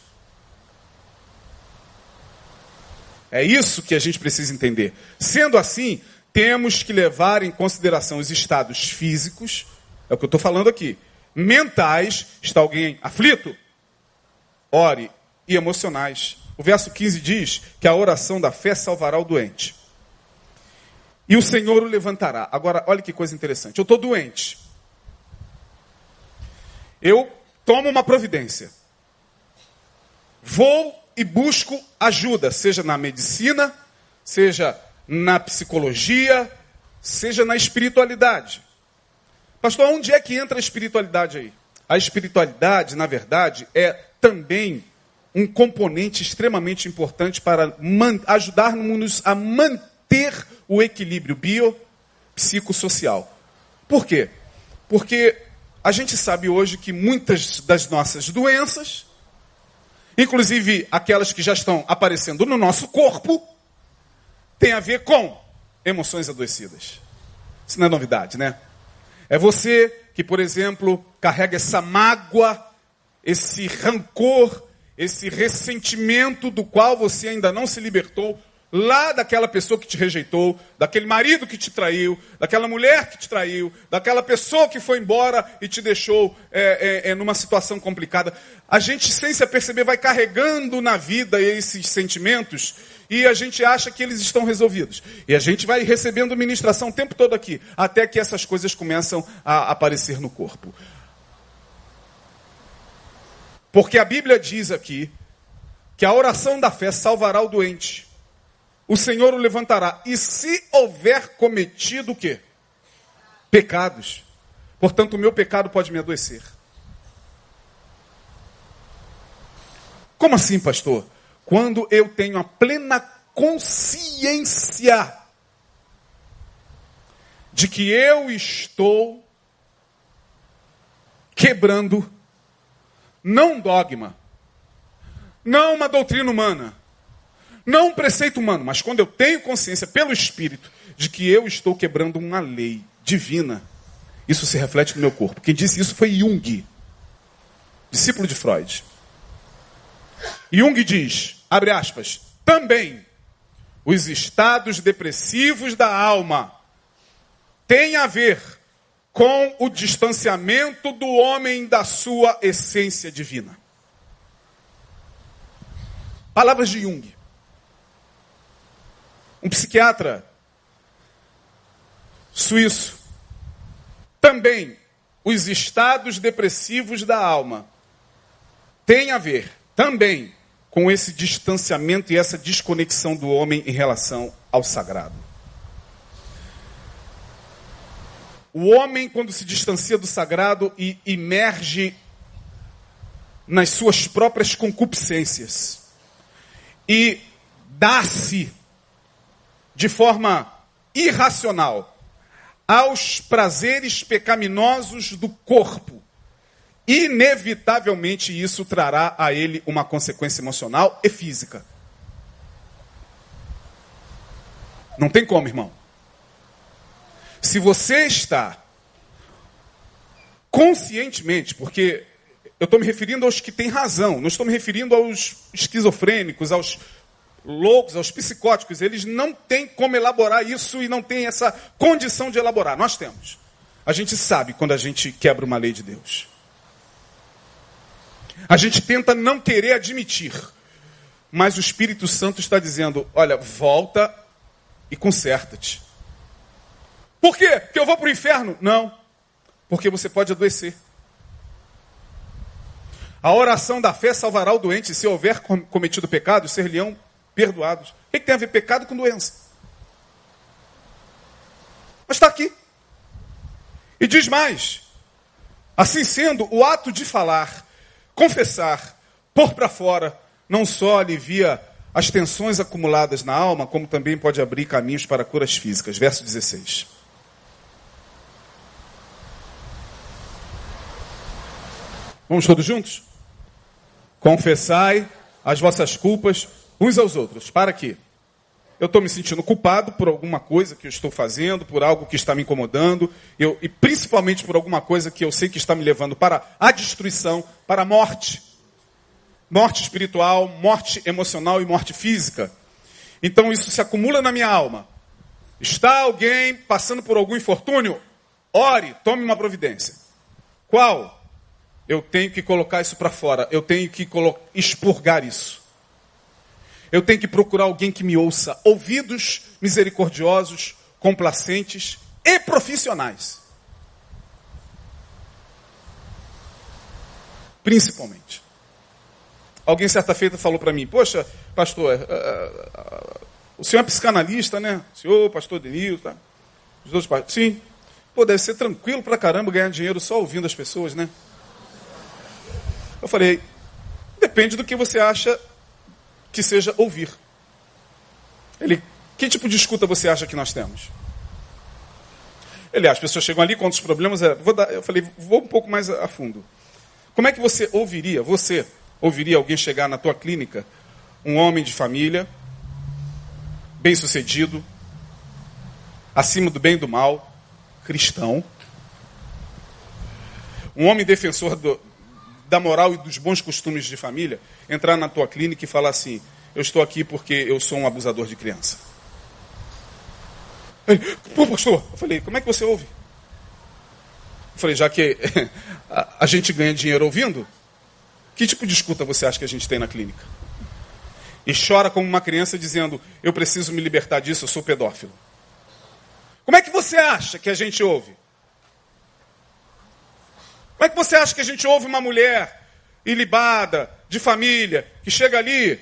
É isso que a gente precisa entender. Sendo assim, temos que levar em consideração os estados físicos, é o que eu estou falando aqui, mentais, está alguém aflito? Ore, e emocionais. O verso 15 diz que a oração da fé salvará o doente. E o Senhor o levantará. Agora, olha que coisa interessante. Eu estou doente. Eu tomo uma providência. Vou e busco ajuda, seja na medicina, seja na psicologia, seja na espiritualidade. Pastor, onde é que entra a espiritualidade aí? A espiritualidade, na verdade, é também um componente extremamente importante para ajudar-nos a manter o equilíbrio biopsicossocial. Por quê? Porque a gente sabe hoje que muitas das nossas doenças inclusive aquelas que já estão aparecendo no nosso corpo, tem a ver com emoções adoecidas. Isso não é novidade, né? É você que, por exemplo, carrega essa mágoa, esse rancor, esse ressentimento do qual você ainda não se libertou lá daquela pessoa que te rejeitou, daquele marido que te traiu, daquela mulher que te traiu, daquela pessoa que foi embora e te deixou é, é, é, numa situação complicada. A gente, sem se aperceber, vai carregando na vida esses sentimentos e a gente acha que eles estão resolvidos. E a gente vai recebendo ministração o tempo todo aqui, até que essas coisas começam a aparecer no corpo. Porque a Bíblia diz aqui que a oração da fé salvará o doente o Senhor o levantará. E se houver cometido o quê? Pecados. Portanto, o meu pecado pode me adoecer. Como assim, pastor? Quando eu tenho a plena consciência de que eu estou quebrando não um dogma, não uma doutrina humana, não um preceito humano, mas quando eu tenho consciência pelo Espírito de que eu estou quebrando uma lei divina, isso se reflete no meu corpo. Quem disse isso foi Jung, discípulo de Freud. Jung diz, abre aspas, também os estados depressivos da alma têm a ver com o distanciamento do homem da sua essência divina. Palavras de Jung um psiquiatra suíço. Também os estados depressivos da alma têm a ver também com esse distanciamento e essa desconexão do homem em relação ao sagrado. O homem, quando se distancia do sagrado e emerge nas suas próprias concupiscências e dá-se de forma irracional aos prazeres pecaminosos do corpo, inevitavelmente isso trará a ele uma consequência emocional e física. Não tem como, irmão. Se você está conscientemente, porque eu estou me referindo aos que têm razão, não estou me referindo aos esquizofrênicos, aos loucos, aos psicóticos, eles não têm como elaborar isso e não têm essa condição de elaborar. Nós temos. A gente sabe quando a gente quebra uma lei de Deus. A gente tenta não querer admitir, mas o Espírito Santo está dizendo: olha, volta e conserta-te. Por quê? Porque eu vou para o inferno? Não. Porque você pode adoecer. A oração da fé salvará o doente. Se houver cometido pecado, ser-lhe-ão perdoados. O que tem a ver pecado com doença? Mas está aqui. E diz mais: assim sendo, o ato de falar, confessar, pôr para fora, não só alivia as tensões acumuladas na alma, como também pode abrir caminhos para curas físicas. Verso 16. Vamos todos juntos? Confessai as vossas culpas uns aos outros. Para quê? Eu estou me sentindo culpado por alguma coisa que eu estou fazendo, por algo que está me incomodando, eu, e principalmente por alguma coisa que eu sei que está me levando para a destruição, para a morte. Morte espiritual, morte emocional e morte física. Então isso se acumula na minha alma. Está alguém passando por algum infortúnio? Ore, tome uma providência. Qual? Eu tenho que colocar isso para fora, eu tenho que expurgar isso. Eu tenho que procurar alguém que me ouça. Ouvidos misericordiosos, complacentes e profissionais. Principalmente. Alguém certa feita falou para mim: Poxa, pastor, uh, uh, o senhor é psicanalista, né? O senhor, pastor Denil, tá? Os dois pastores. Sim. Pô, deve ser tranquilo pra caramba ganhar dinheiro só ouvindo as pessoas, né? Eu falei: Depende do que você acha que seja ouvir. Ele, que tipo de escuta você acha que nós temos? Ele, as pessoas chegam ali, quantos problemas é. Dar, eu falei, vou um pouco mais a fundo. Como é que você ouviria, você ouviria alguém chegar na tua clínica, um homem de família, bem sucedido, acima do bem e do mal, cristão, um homem defensor do, da moral e dos bons costumes de família, entrar na tua clínica e falar assim: eu estou aqui porque eu sou um abusador de criança. Ele, pô, pastor, eu falei, como é que você ouve? Eu falei, já que a, gente ganha dinheiro ouvindo, que tipo de escuta você acha que a gente tem na clínica? E chora como uma criança dizendo, eu preciso me libertar disso, eu sou pedófilo. Como é que você acha que a gente ouve? Como é que você acha que a gente ouve uma mulher ilibada, de família, que chega ali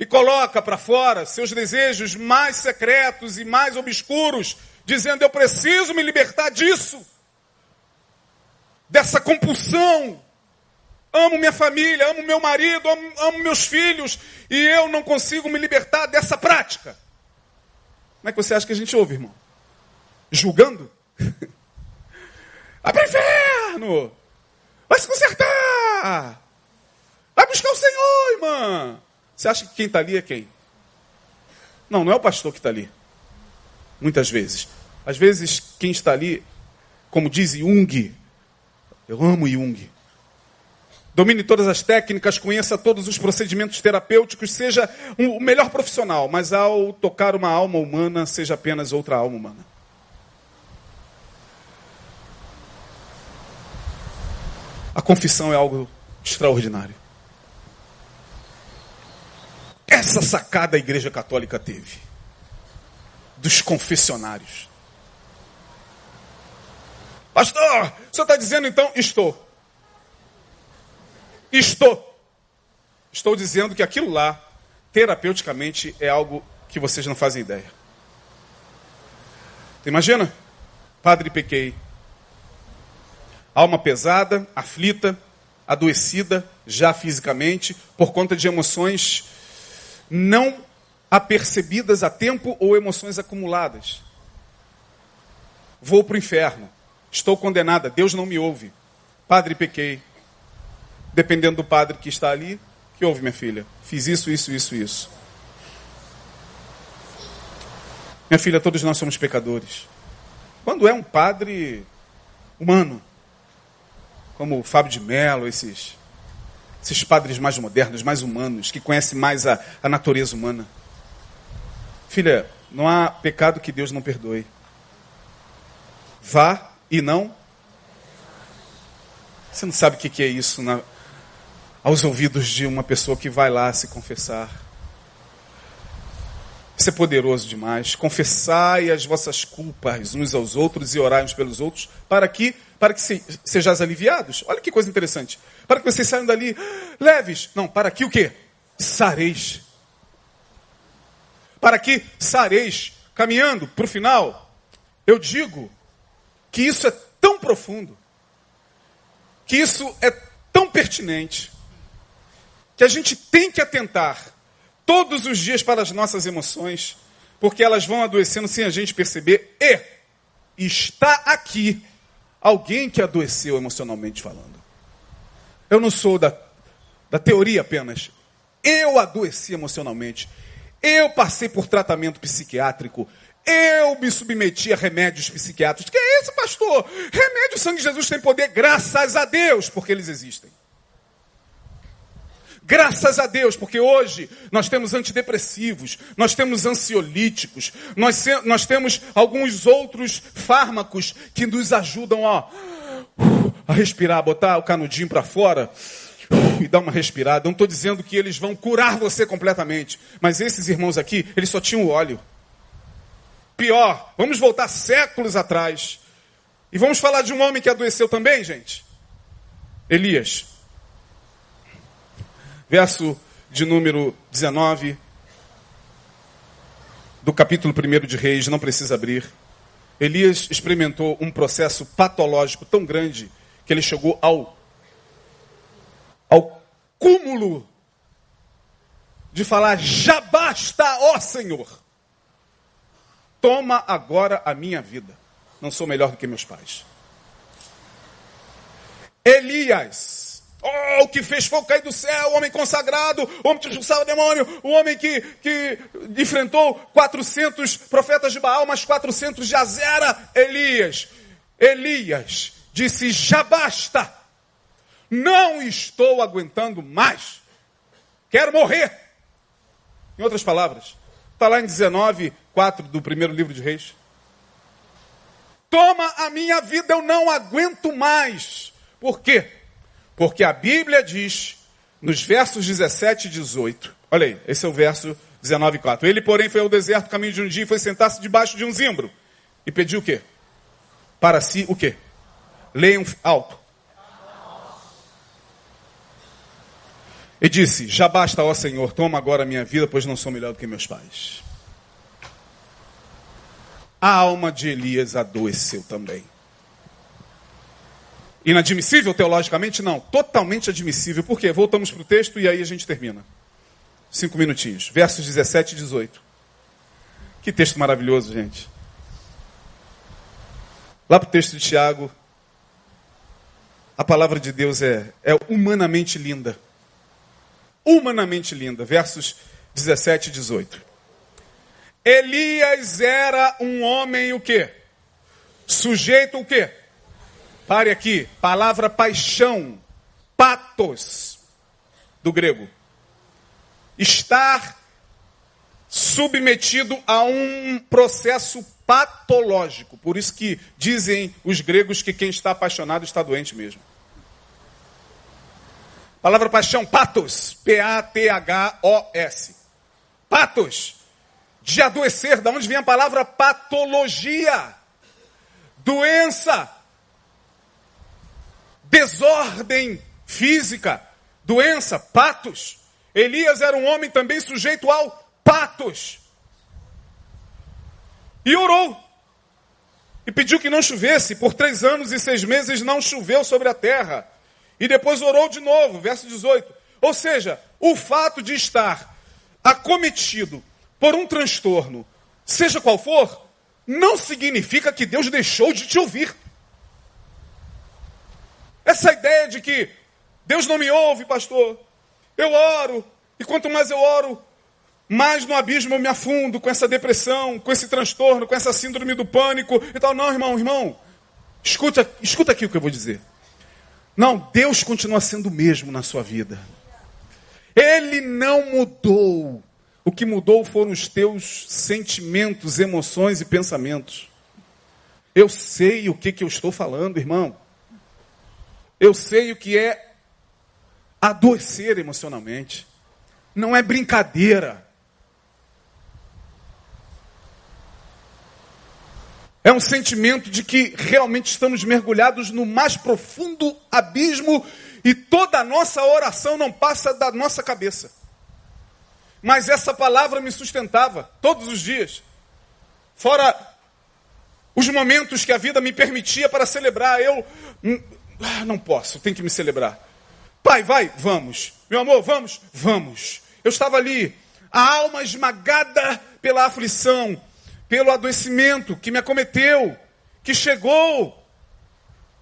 e coloca para fora seus desejos mais secretos e mais obscuros, dizendo: Eu preciso me libertar disso, dessa compulsão. Amo minha família, amo meu marido, amo, amo meus filhos, e eu não consigo me libertar dessa prática. Como é que você acha que a gente ouve, irmão? Julgando? Vai para o inferno! Vai se consertar! Vai buscar o Senhor, irmã! Você acha que quem está ali é quem? Não, não é o pastor que está ali. Muitas vezes. Às vezes, quem está ali, como diz Jung, eu amo Jung. Domine todas as técnicas, conheça todos os procedimentos terapêuticos, seja o melhor profissional, mas ao tocar uma alma humana, seja apenas outra alma humana. A confissão é algo extraordinário. Essa sacada a Igreja Católica teve dos confessionários. Pastor, o senhor está dizendo então? Estou. Estou. Estou dizendo que aquilo lá, terapeuticamente, é algo que vocês não fazem ideia. Imagina? Padre pequei. Alma pesada, aflita, adoecida, já fisicamente, por conta de emoções não apercebidas a tempo ou emoções acumuladas. Vou para o inferno. Estou condenada. Deus não me ouve. Padre, pequei. Dependendo do padre que está ali, que ouve, minha filha? Fiz isso, isso, isso, isso. Minha filha, todos nós somos pecadores. Quando é um padre humano, como Fábio de Mello, esses esses padres mais modernos, mais humanos, que conhecem mais a, a natureza humana. Filha, não há pecado que Deus não perdoe. Vá e não. Você não sabe o que é isso na, aos ouvidos de uma pessoa que vai lá se confessar. Isso é poderoso demais. Confessai as vossas culpas uns aos outros e orai uns pelos outros, para que, para que se, sejais aliviados. Olha que coisa interessante. Para que vocês saiam dali leves. Não, para que o quê? Sareis. Para que sareis. Caminhando para o final, eu digo que isso é tão profundo, que isso é tão pertinente, que a gente tem que atentar todos os dias para as nossas emoções, porque elas vão adoecendo sem a gente perceber. E está aqui alguém que adoeceu emocionalmente falando. Eu não sou da, da teoria apenas. Eu adoeci emocionalmente. Eu passei por tratamento psiquiátrico. Eu me submeti a remédios psiquiátricos. Que é isso, pastor? Remédio sangue de Jesus tem poder, graças a Deus, porque eles existem. Graças a Deus, porque hoje nós temos antidepressivos, nós temos ansiolíticos, nós, nós temos alguns outros fármacos que nos ajudam a, a respirar, botar o canudinho para fora e dar uma respirada. Não estou dizendo que eles vão curar você completamente, mas esses irmãos aqui, eles só tinham óleo. Pior, vamos voltar séculos atrás. E vamos falar de um homem que adoeceu também, gente. Elias verso de número 19 do capítulo 1 de Reis, não precisa abrir. Elias experimentou um processo patológico tão grande que ele chegou ao, ao cúmulo de falar: já basta, ó Senhor, toma agora a minha vida. Não sou melhor do que meus pais. Elias Oh, o que fez fogo cair do céu, o homem consagrado, o homem que expulsava o demônio, o homem que, que enfrentou 400 profetas de Baal, mas 400 de Azera, Elias. Elias disse: já basta, não estou aguentando mais, quero morrer. Em outras palavras, está lá em 19, 4 do primeiro livro de Reis. Toma a minha vida, eu não aguento mais. Por quê? Porque a Bíblia diz, nos versos 17 e 18, olha aí, esse é o verso 19 e 4. Ele, porém, foi ao deserto, caminho de um dia, e foi sentar-se debaixo de um zimbro. E pediu o quê? Para si o quê? Leiam alto. E disse: Já basta, ó Senhor, toma agora a minha vida, pois não sou melhor do que meus pais. A alma de Elias adoeceu também. Inadmissível teologicamente? Não. Totalmente admissível. Por quê? Voltamos para o texto e aí a gente termina. Cinco minutinhos. Versos 17 e 18. Que texto maravilhoso, gente. Lá para o texto de Tiago, a palavra de Deus é, é humanamente linda humanamente linda. Versos 17 e 18. Elias era um homem o quê? Sujeito o quê? Pare aqui. Palavra paixão. Patos. Do grego. Estar submetido a um processo patológico. Por isso que dizem os gregos que quem está apaixonado está doente mesmo. Palavra paixão, patos. P-A-T-H-O-S. Patos. De adoecer, da onde vem a palavra patologia? Doença. Desordem física. Doença, patos. Elias era um homem também sujeito ao patos. E orou. E pediu que não chovesse. Por três anos e seis meses não choveu sobre a terra. E depois orou de novo, verso 18. Ou seja, o fato de estar acometido por um transtorno, seja qual for, não significa que Deus deixou de te ouvir. Essa ideia de que Deus não me ouve, pastor, eu oro, e quanto mais eu oro, mais no abismo eu me afundo com essa depressão, com esse transtorno, com essa síndrome do pânico e tal. Não, irmão, irmão, escuta, escuta aqui o que eu vou dizer. Não, Deus continua sendo o mesmo na sua vida. Ele não mudou. O que mudou foram os teus sentimentos, emoções e pensamentos. Eu sei o que, que eu estou falando, irmão. Eu sei o que é adoecer emocionalmente. Não é brincadeira. É um sentimento de que realmente estamos mergulhados no mais profundo abismo e toda a nossa oração não passa da nossa cabeça. Mas essa palavra me sustentava todos os dias. Fora os momentos que a vida me permitia para celebrar, eu ah, não posso, tenho que me celebrar. Pai, vai, vamos. Meu amor, vamos, vamos. Eu estava ali, a alma esmagada pela aflição, pelo adoecimento que me acometeu, que chegou.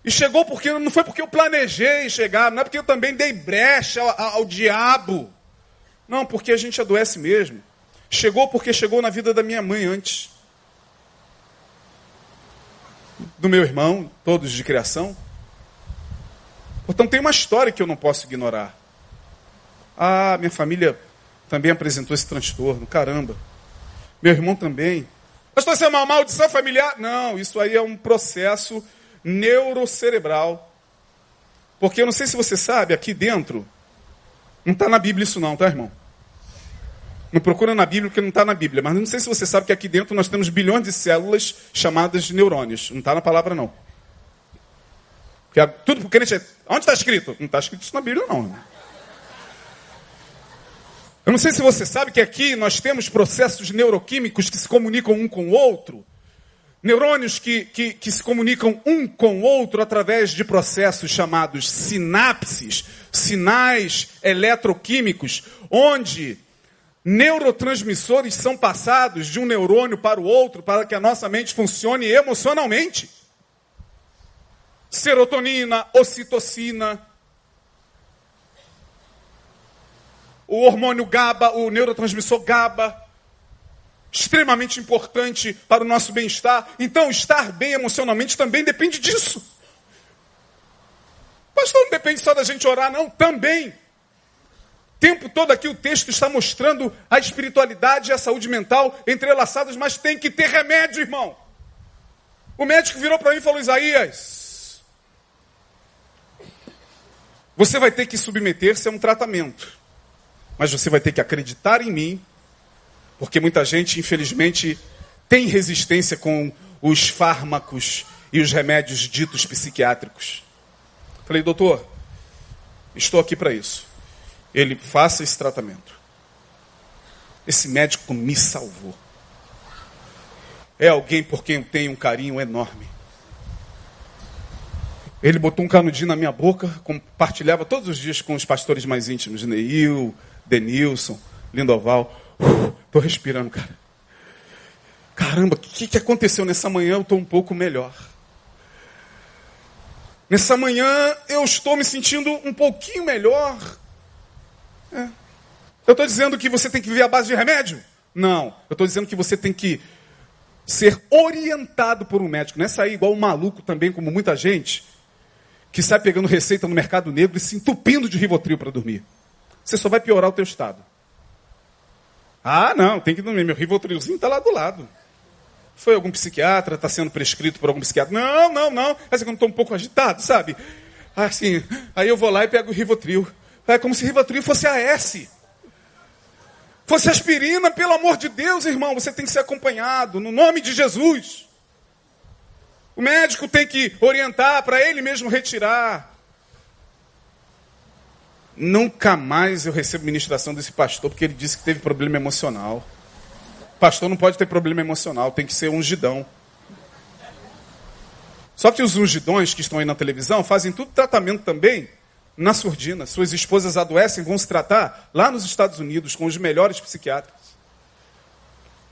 E chegou porque não foi porque eu planejei chegar, não é porque eu também dei brecha ao, ao diabo. Não, porque a gente adoece mesmo. Chegou porque chegou na vida da minha mãe antes. Do meu irmão, todos de criação. Portanto, tem uma história que eu não posso ignorar. Ah, minha família também apresentou esse transtorno. Caramba. Meu irmão também. Pastor, isso é uma maldição familiar? Não, isso aí é um processo neurocerebral. Porque eu não sei se você sabe, aqui dentro, não está na Bíblia isso não, tá, irmão? Não procura na Bíblia porque não está na Bíblia. Mas não sei se você sabe que aqui dentro nós temos bilhões de células chamadas de neurônios. Não está na palavra, não. Porque tudo porque crente é... Onde está escrito? Não está escrito isso na Bíblia, não. Irmão. Eu não sei se você sabe que aqui nós temos processos neuroquímicos que se comunicam um com o outro. Neurônios que, que, que se comunicam um com o outro através de processos chamados sinapses, sinais eletroquímicos, onde neurotransmissores são passados de um neurônio para o outro para que a nossa mente funcione emocionalmente. Serotonina, ocitocina, o hormônio GABA, o neurotransmissor GABA, extremamente importante para o nosso bem-estar. Então, estar bem emocionalmente também depende disso. Pastor, não depende só da gente orar, não, também. tempo todo aqui o texto está mostrando a espiritualidade e a saúde mental entrelaçadas, mas tem que ter remédio, irmão. O médico virou para mim e falou: Isaías, você vai ter que submeter-se a um tratamento, mas você vai ter que acreditar em mim, porque muita gente, infelizmente, tem resistência com os fármacos e os remédios ditos psiquiátricos. Falei, doutor, estou aqui para isso. Ele faça esse tratamento. Esse médico me salvou. É alguém por quem eu tenho um carinho enorme. Ele botou um canudinho na minha boca, compartilhava todos os dias com os pastores mais íntimos, Neil, Denilson, Lindoval. Estou respirando, cara. Caramba, o que, que aconteceu nessa manhã? Eu estou um pouco melhor. Nessa manhã eu estou me sentindo um pouquinho melhor. É. Eu estou dizendo que você tem que viver à base de remédio? Não. Eu estou dizendo que você tem que ser orientado por um médico. Não é sair igual um maluco também, como muita gente, que sai pegando receita no mercado negro e se entupindo de rivotril para dormir. Você só vai piorar o teu estado. Ah, não, tem que dormir. Meu rivotrilzinho está lá do lado. Foi algum psiquiatra? Está sendo prescrito por algum psiquiatra? Não, não, não. Mas é que eu estou um pouco agitado, sabe? Assim, aí eu vou lá e pego o Rivotril. É como se Rivotril fosse a S. Fosse aspirina, pelo amor de Deus, irmão. Você tem que ser acompanhado, no nome de Jesus. O médico tem que orientar para ele mesmo retirar. Nunca mais eu recebo ministração desse pastor, porque ele disse que teve problema emocional. Pastor não pode ter problema emocional, tem que ser ungidão. Só que os ungidões que estão aí na televisão fazem tudo tratamento também na surdina. Suas esposas adoecem, vão se tratar lá nos Estados Unidos com os melhores psiquiatras.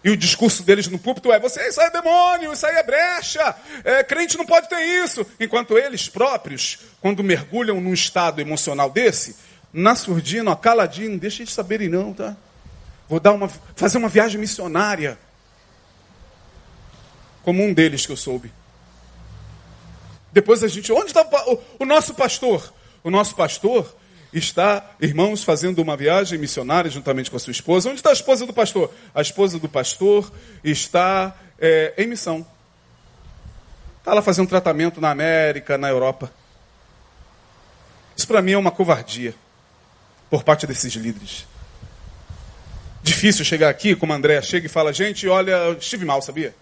E o discurso deles no púlpito é: você, isso aí é demônio, isso aí é brecha, é, crente não pode ter isso. Enquanto eles próprios, quando mergulham num estado emocional desse, na surdina, ó, caladinho, deixa eles saberem não, tá? Vou dar uma, fazer uma viagem missionária. Como um deles que eu soube. Depois a gente, onde está o, o nosso pastor? O nosso pastor está, irmãos, fazendo uma viagem missionária juntamente com a sua esposa. Onde está a esposa do pastor? A esposa do pastor está é, em missão. Está lá fazendo tratamento na América, na Europa. Isso para mim é uma covardia por parte desses líderes. Difícil chegar aqui, como a Andréa chega e fala, gente, olha, estive mal, sabia?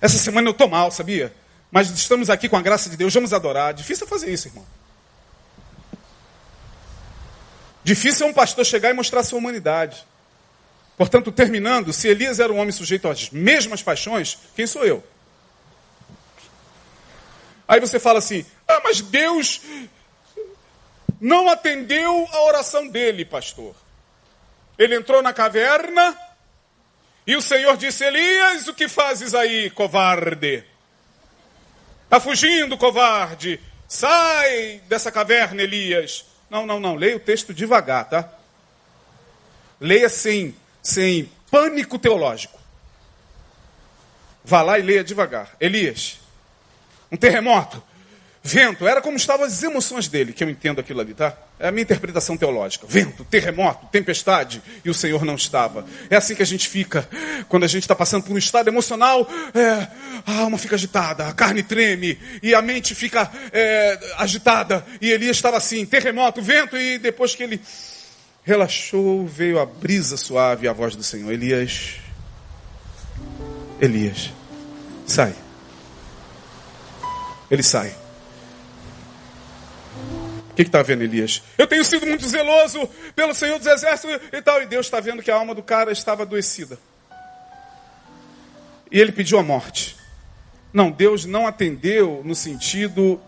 Essa semana eu estou mal, sabia? Mas estamos aqui com a graça de Deus, vamos adorar. Difícil fazer isso, irmão. Difícil é um pastor chegar e mostrar sua humanidade. Portanto, terminando, se Elias era um homem sujeito às mesmas paixões, quem sou eu? Aí você fala assim: ah, mas Deus não atendeu a oração dele, pastor. Ele entrou na caverna e o Senhor disse: Elias, o que fazes aí, covarde? Está fugindo, covarde. Sai dessa caverna, Elias. Não, não, não. Leia o texto devagar, tá? Leia sem, sem pânico teológico. Vá lá e leia devagar. Elias, um terremoto, Vento, era como estavam as emoções dele, que eu entendo aquilo ali, tá? É a minha interpretação teológica. Vento, terremoto, tempestade, e o Senhor não estava. É assim que a gente fica quando a gente está passando por um estado emocional. É, a alma fica agitada, a carne treme, e a mente fica é, agitada. E Elias estava assim: terremoto, vento, e depois que ele relaxou, veio a brisa suave e a voz do Senhor: Elias, Elias, sai. Ele sai que está vendo Elias? Eu tenho sido muito zeloso pelo Senhor dos Exércitos e tal. E Deus está vendo que a alma do cara estava adoecida. E ele pediu a morte. Não, Deus não atendeu no sentido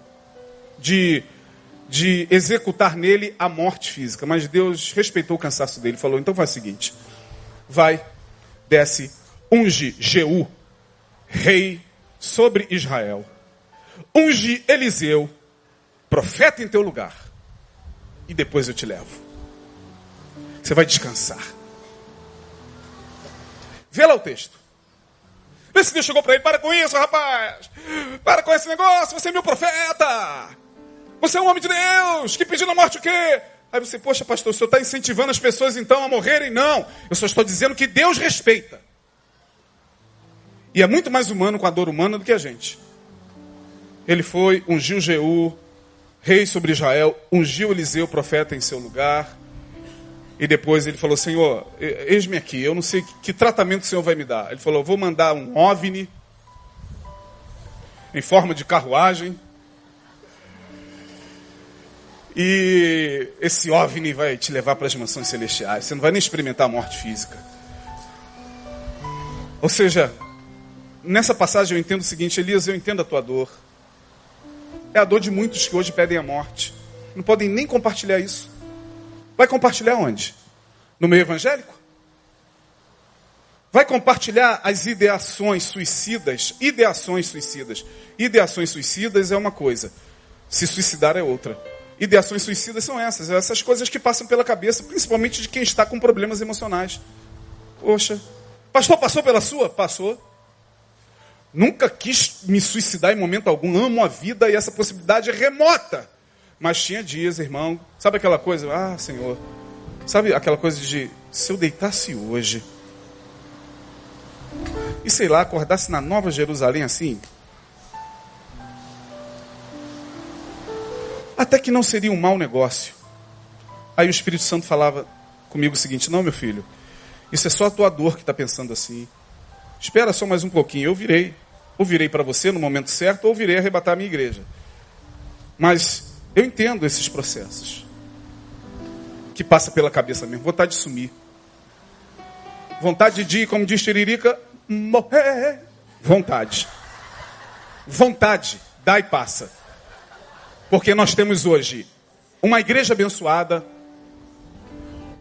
de, de executar nele a morte física. Mas Deus respeitou o cansaço dele. Falou: então faz o seguinte: vai, desce, unge Jeú, rei sobre Israel. Unge Eliseu profeta em teu lugar. E depois eu te levo. Você vai descansar. Vê lá o texto. Vê se Deus chegou para ele. Para com isso, rapaz. Para com esse negócio. Você é meu profeta. Você é um homem de Deus. Que pedindo a morte o quê? Aí você, poxa, pastor, o senhor está incentivando as pessoas então a morrerem? Não, eu só estou dizendo que Deus respeita. E é muito mais humano com a dor humana do que a gente. Ele foi, ungiu Jeú, rei sobre Israel, ungiu Eliseu, profeta, em seu lugar. E depois ele falou: Senhor, eis-me aqui, eu não sei que, tratamento o Senhor vai me dar. Ele falou: Vou mandar um OVNI em forma de carruagem. E esse OVNI vai te levar para as mansões celestiais. Você não vai nem experimentar a morte física. Ou seja, nessa passagem eu entendo o seguinte: Elias, eu entendo a tua dor. É a dor de muitos que hoje pedem a morte. Não podem nem compartilhar isso. Vai compartilhar onde? No meio evangélico? Vai compartilhar as ideações suicidas? Ideações suicidas. Ideações suicidas é uma coisa, se suicidar é outra. Ideações suicidas são essas, essas coisas que passam pela cabeça, principalmente de quem está com problemas emocionais. Poxa, pastor, passou pela sua? Passou. Nunca quis me suicidar em momento algum. Amo a vida e essa possibilidade é remota. Mas tinha dias, irmão. Sabe aquela coisa? Ah, Senhor. Sabe aquela coisa de se eu deitasse hoje e sei lá, acordasse na Nova Jerusalém assim? Até que não seria um mau negócio. Aí o Espírito Santo falava comigo o seguinte: Não, meu filho, isso é só a tua dor que está pensando assim. Espera só mais um pouquinho, eu virei. Ou virei para você no momento certo, ou virei arrebatar a minha igreja. Mas eu entendo esses processos. Que passa pela cabeça mesmo. Vontade de sumir. Vontade de, como diz Tiririca, morrer. Vontade. Vontade. Dá e passa. Porque nós temos hoje uma igreja abençoada,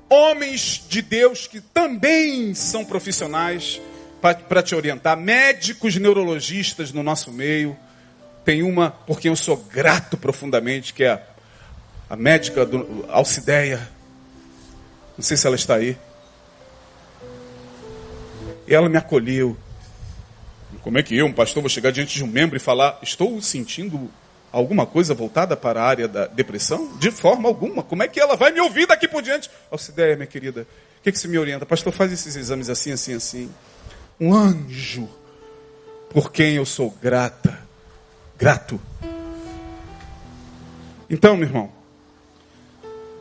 homens de Deus que também são profissionais, para te orientar, médicos neurologistas no nosso meio. Tem uma por quem eu sou grato profundamente, que é a, a médica do Alcideia. Não sei se ela está aí. E ela me acolheu. Como é que eu, um pastor, vou chegar diante de um membro e falar: Estou sentindo alguma coisa voltada para a área da depressão? De forma alguma. Como é que ela vai me ouvir daqui por diante? Alcideia, minha querida, o que, que você me orienta? Pastor, faz esses exames assim, assim, assim um anjo por quem eu sou grata, grato. Então, meu irmão,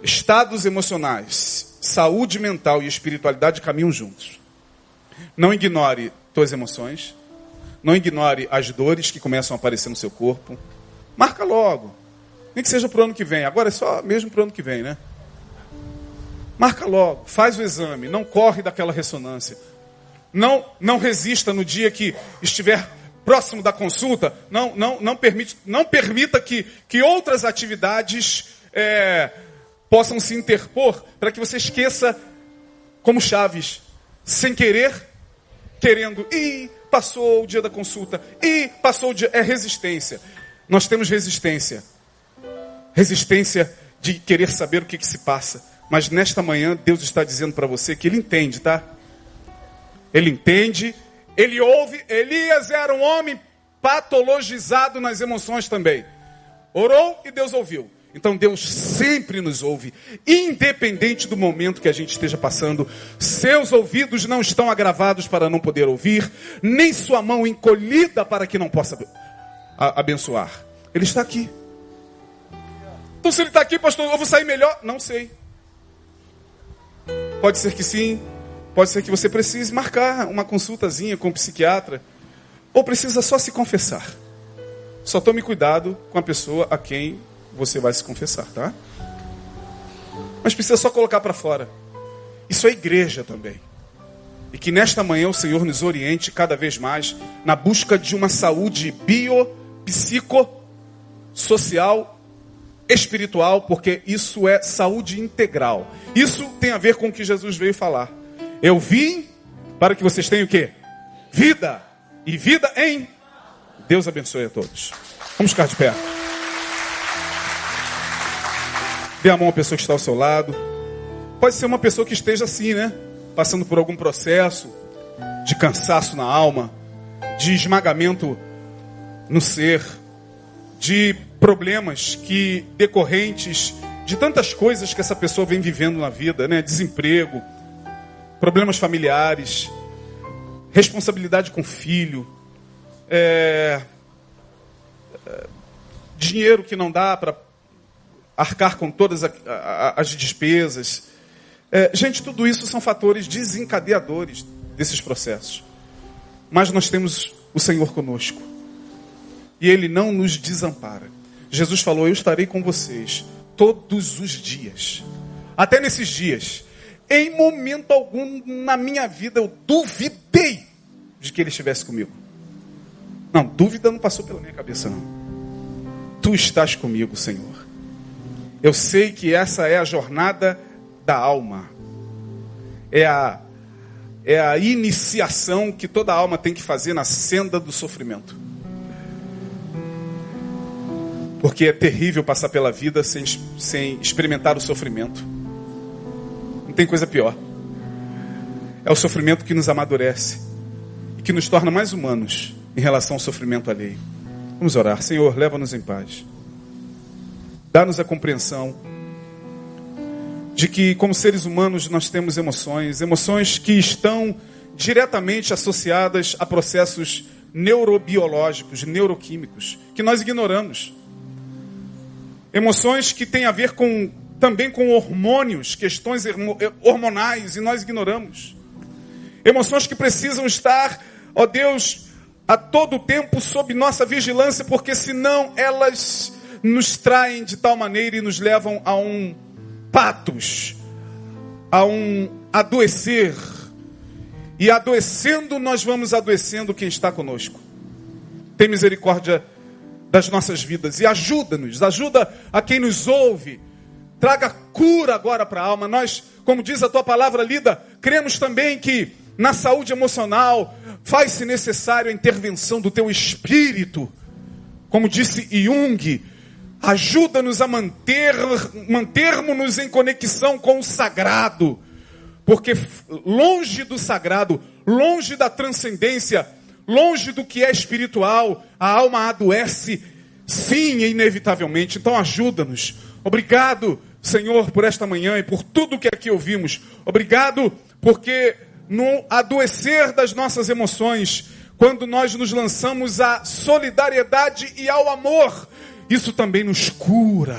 estados emocionais, saúde mental e espiritualidade caminham juntos. Não ignore tuas emoções, não ignore as dores que começam a aparecer no seu corpo. Marca logo. Nem que seja para o ano que vem. Agora é só mesmo para o ano que vem, né? Marca logo, faz o exame, não corre daquela ressonância. Não, não resista no dia que estiver próximo da consulta. Não, não, não, permite, não permita que, que outras atividades é, possam se interpor para que você esqueça como chaves, sem querer, querendo. E passou o dia da consulta. E passou o dia. É resistência. Nós temos resistência. Resistência de querer saber o que, que se passa. Mas nesta manhã, Deus está dizendo para você que Ele entende, tá? Ele entende, ele ouve. Elias era um homem patologizado nas emoções também. Orou e Deus ouviu. Então Deus sempre nos ouve, independente do momento que a gente esteja passando. Seus ouvidos não estão agravados para não poder ouvir, nem sua mão encolhida para que não possa abençoar. Ele está aqui. Então, se ele está aqui, pastor, eu vou sair melhor? Não sei. Pode ser que sim, Pode ser que você precise marcar uma consultazinha com o um psiquiatra. Ou precisa só se confessar. Só tome cuidado com a pessoa a quem você vai se confessar, tá? Mas precisa só colocar para fora. Isso é igreja também. E que nesta manhã o Senhor nos oriente cada vez mais na busca de uma saúde bio, psico, social, espiritual, porque isso é saúde integral. Isso tem a ver com o que Jesus veio falar. Eu vim para que vocês tenham o quê? Vida. E vida em Deus abençoe a todos. Vamos ficar de pé. Dê a mão à pessoa que está ao seu lado. Pode ser uma pessoa que esteja assim, né? Passando por algum processo de cansaço na alma, de esmagamento no ser, de problemas que decorrentes de tantas coisas que essa pessoa vem vivendo na vida, né? Desemprego, problemas familiares, responsabilidade com filho, é, é, dinheiro que não dá para arcar com todas as despesas. É, gente, tudo isso são fatores desencadeadores desses processos. Mas nós temos o Senhor conosco. E Ele não nos desampara. Jesus falou: Eu estarei com vocês todos os dias. Até nesses dias. Em momento algum na minha vida eu duvidei de que Ele estivesse comigo. Não, dúvida não passou pela minha cabeça, não. Tu estás comigo, Senhor. Eu sei que essa é a jornada da alma. É a, é a iniciação que toda alma tem que fazer na senda do sofrimento. Porque é terrível passar pela vida sem, sem experimentar o sofrimento. Tem coisa pior. É o sofrimento que nos amadurece e que nos torna mais humanos em relação ao sofrimento alheio. Vamos orar. Senhor, leva-nos em paz. Dá-nos a compreensão de que, como seres humanos, nós temos emoções, emoções que estão diretamente associadas a processos neurobiológicos, neuroquímicos, que nós ignoramos. Emoções que têm a ver com também com hormônios, questões hormonais, e nós ignoramos. Emoções que precisam estar, ó Deus, a todo tempo sob nossa vigilância, porque senão elas nos traem de tal maneira e nos levam a um patos, a um adoecer. E adoecendo, nós vamos adoecendo quem está conosco. Tem misericórdia das nossas vidas e ajuda-nos, ajuda a quem nos ouve. Traga cura agora para a alma. Nós, como diz a tua palavra lida, cremos também que na saúde emocional faz-se necessário a intervenção do teu espírito. Como disse Jung, ajuda-nos a manter mantermos-nos em conexão com o sagrado. Porque longe do sagrado, longe da transcendência, longe do que é espiritual, a alma adoece, sim, inevitavelmente. Então ajuda-nos. Obrigado, Senhor, por esta manhã e por tudo que aqui ouvimos. Obrigado, porque no adoecer das nossas emoções, quando nós nos lançamos à solidariedade e ao amor, isso também nos cura.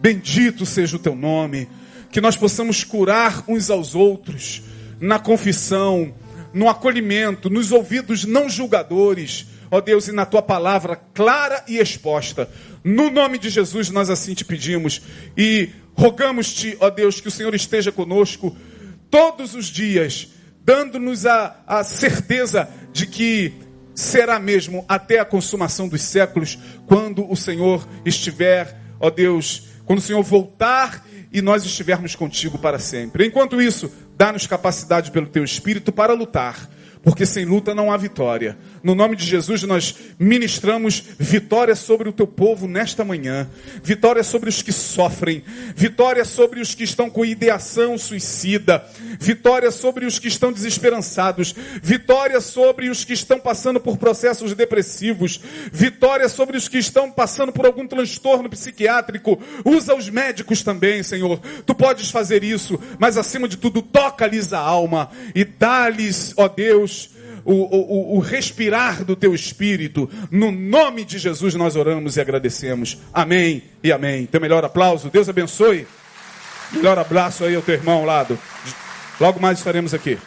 Bendito seja o teu nome. Que nós possamos curar uns aos outros na confissão, no acolhimento, nos ouvidos não julgadores, ó Deus, e na tua palavra clara e exposta. No nome de Jesus nós assim te pedimos e rogamos-te, ó Deus, que o Senhor esteja conosco todos os dias, dando-nos a, a certeza de que será mesmo até a consumação dos séculos, quando o Senhor estiver, ó Deus, quando o Senhor voltar e nós estivermos contigo para sempre. Enquanto isso, dá-nos capacidade pelo teu espírito para lutar porque sem luta não há vitória. No nome de Jesus, nós ministramos vitória sobre o teu povo nesta manhã, vitória sobre os que sofrem, vitória sobre os que estão com ideação suicida, vitória sobre os que estão desesperançados, vitória sobre os que estão passando por processos depressivos, vitória sobre os que estão passando por algum transtorno psiquiátrico. Usa os médicos também, Senhor. Tu podes fazer isso, mas acima de tudo, toca-lhes a alma e dá-lhes, ó Deus, o, o, o, respirar do teu espírito. No nome de Jesus nós oramos e agradecemos. Amém e amém. Teu melhor aplauso. Deus abençoe. Melhor abraço aí ao teu irmão ao lado. Logo mais estaremos aqui.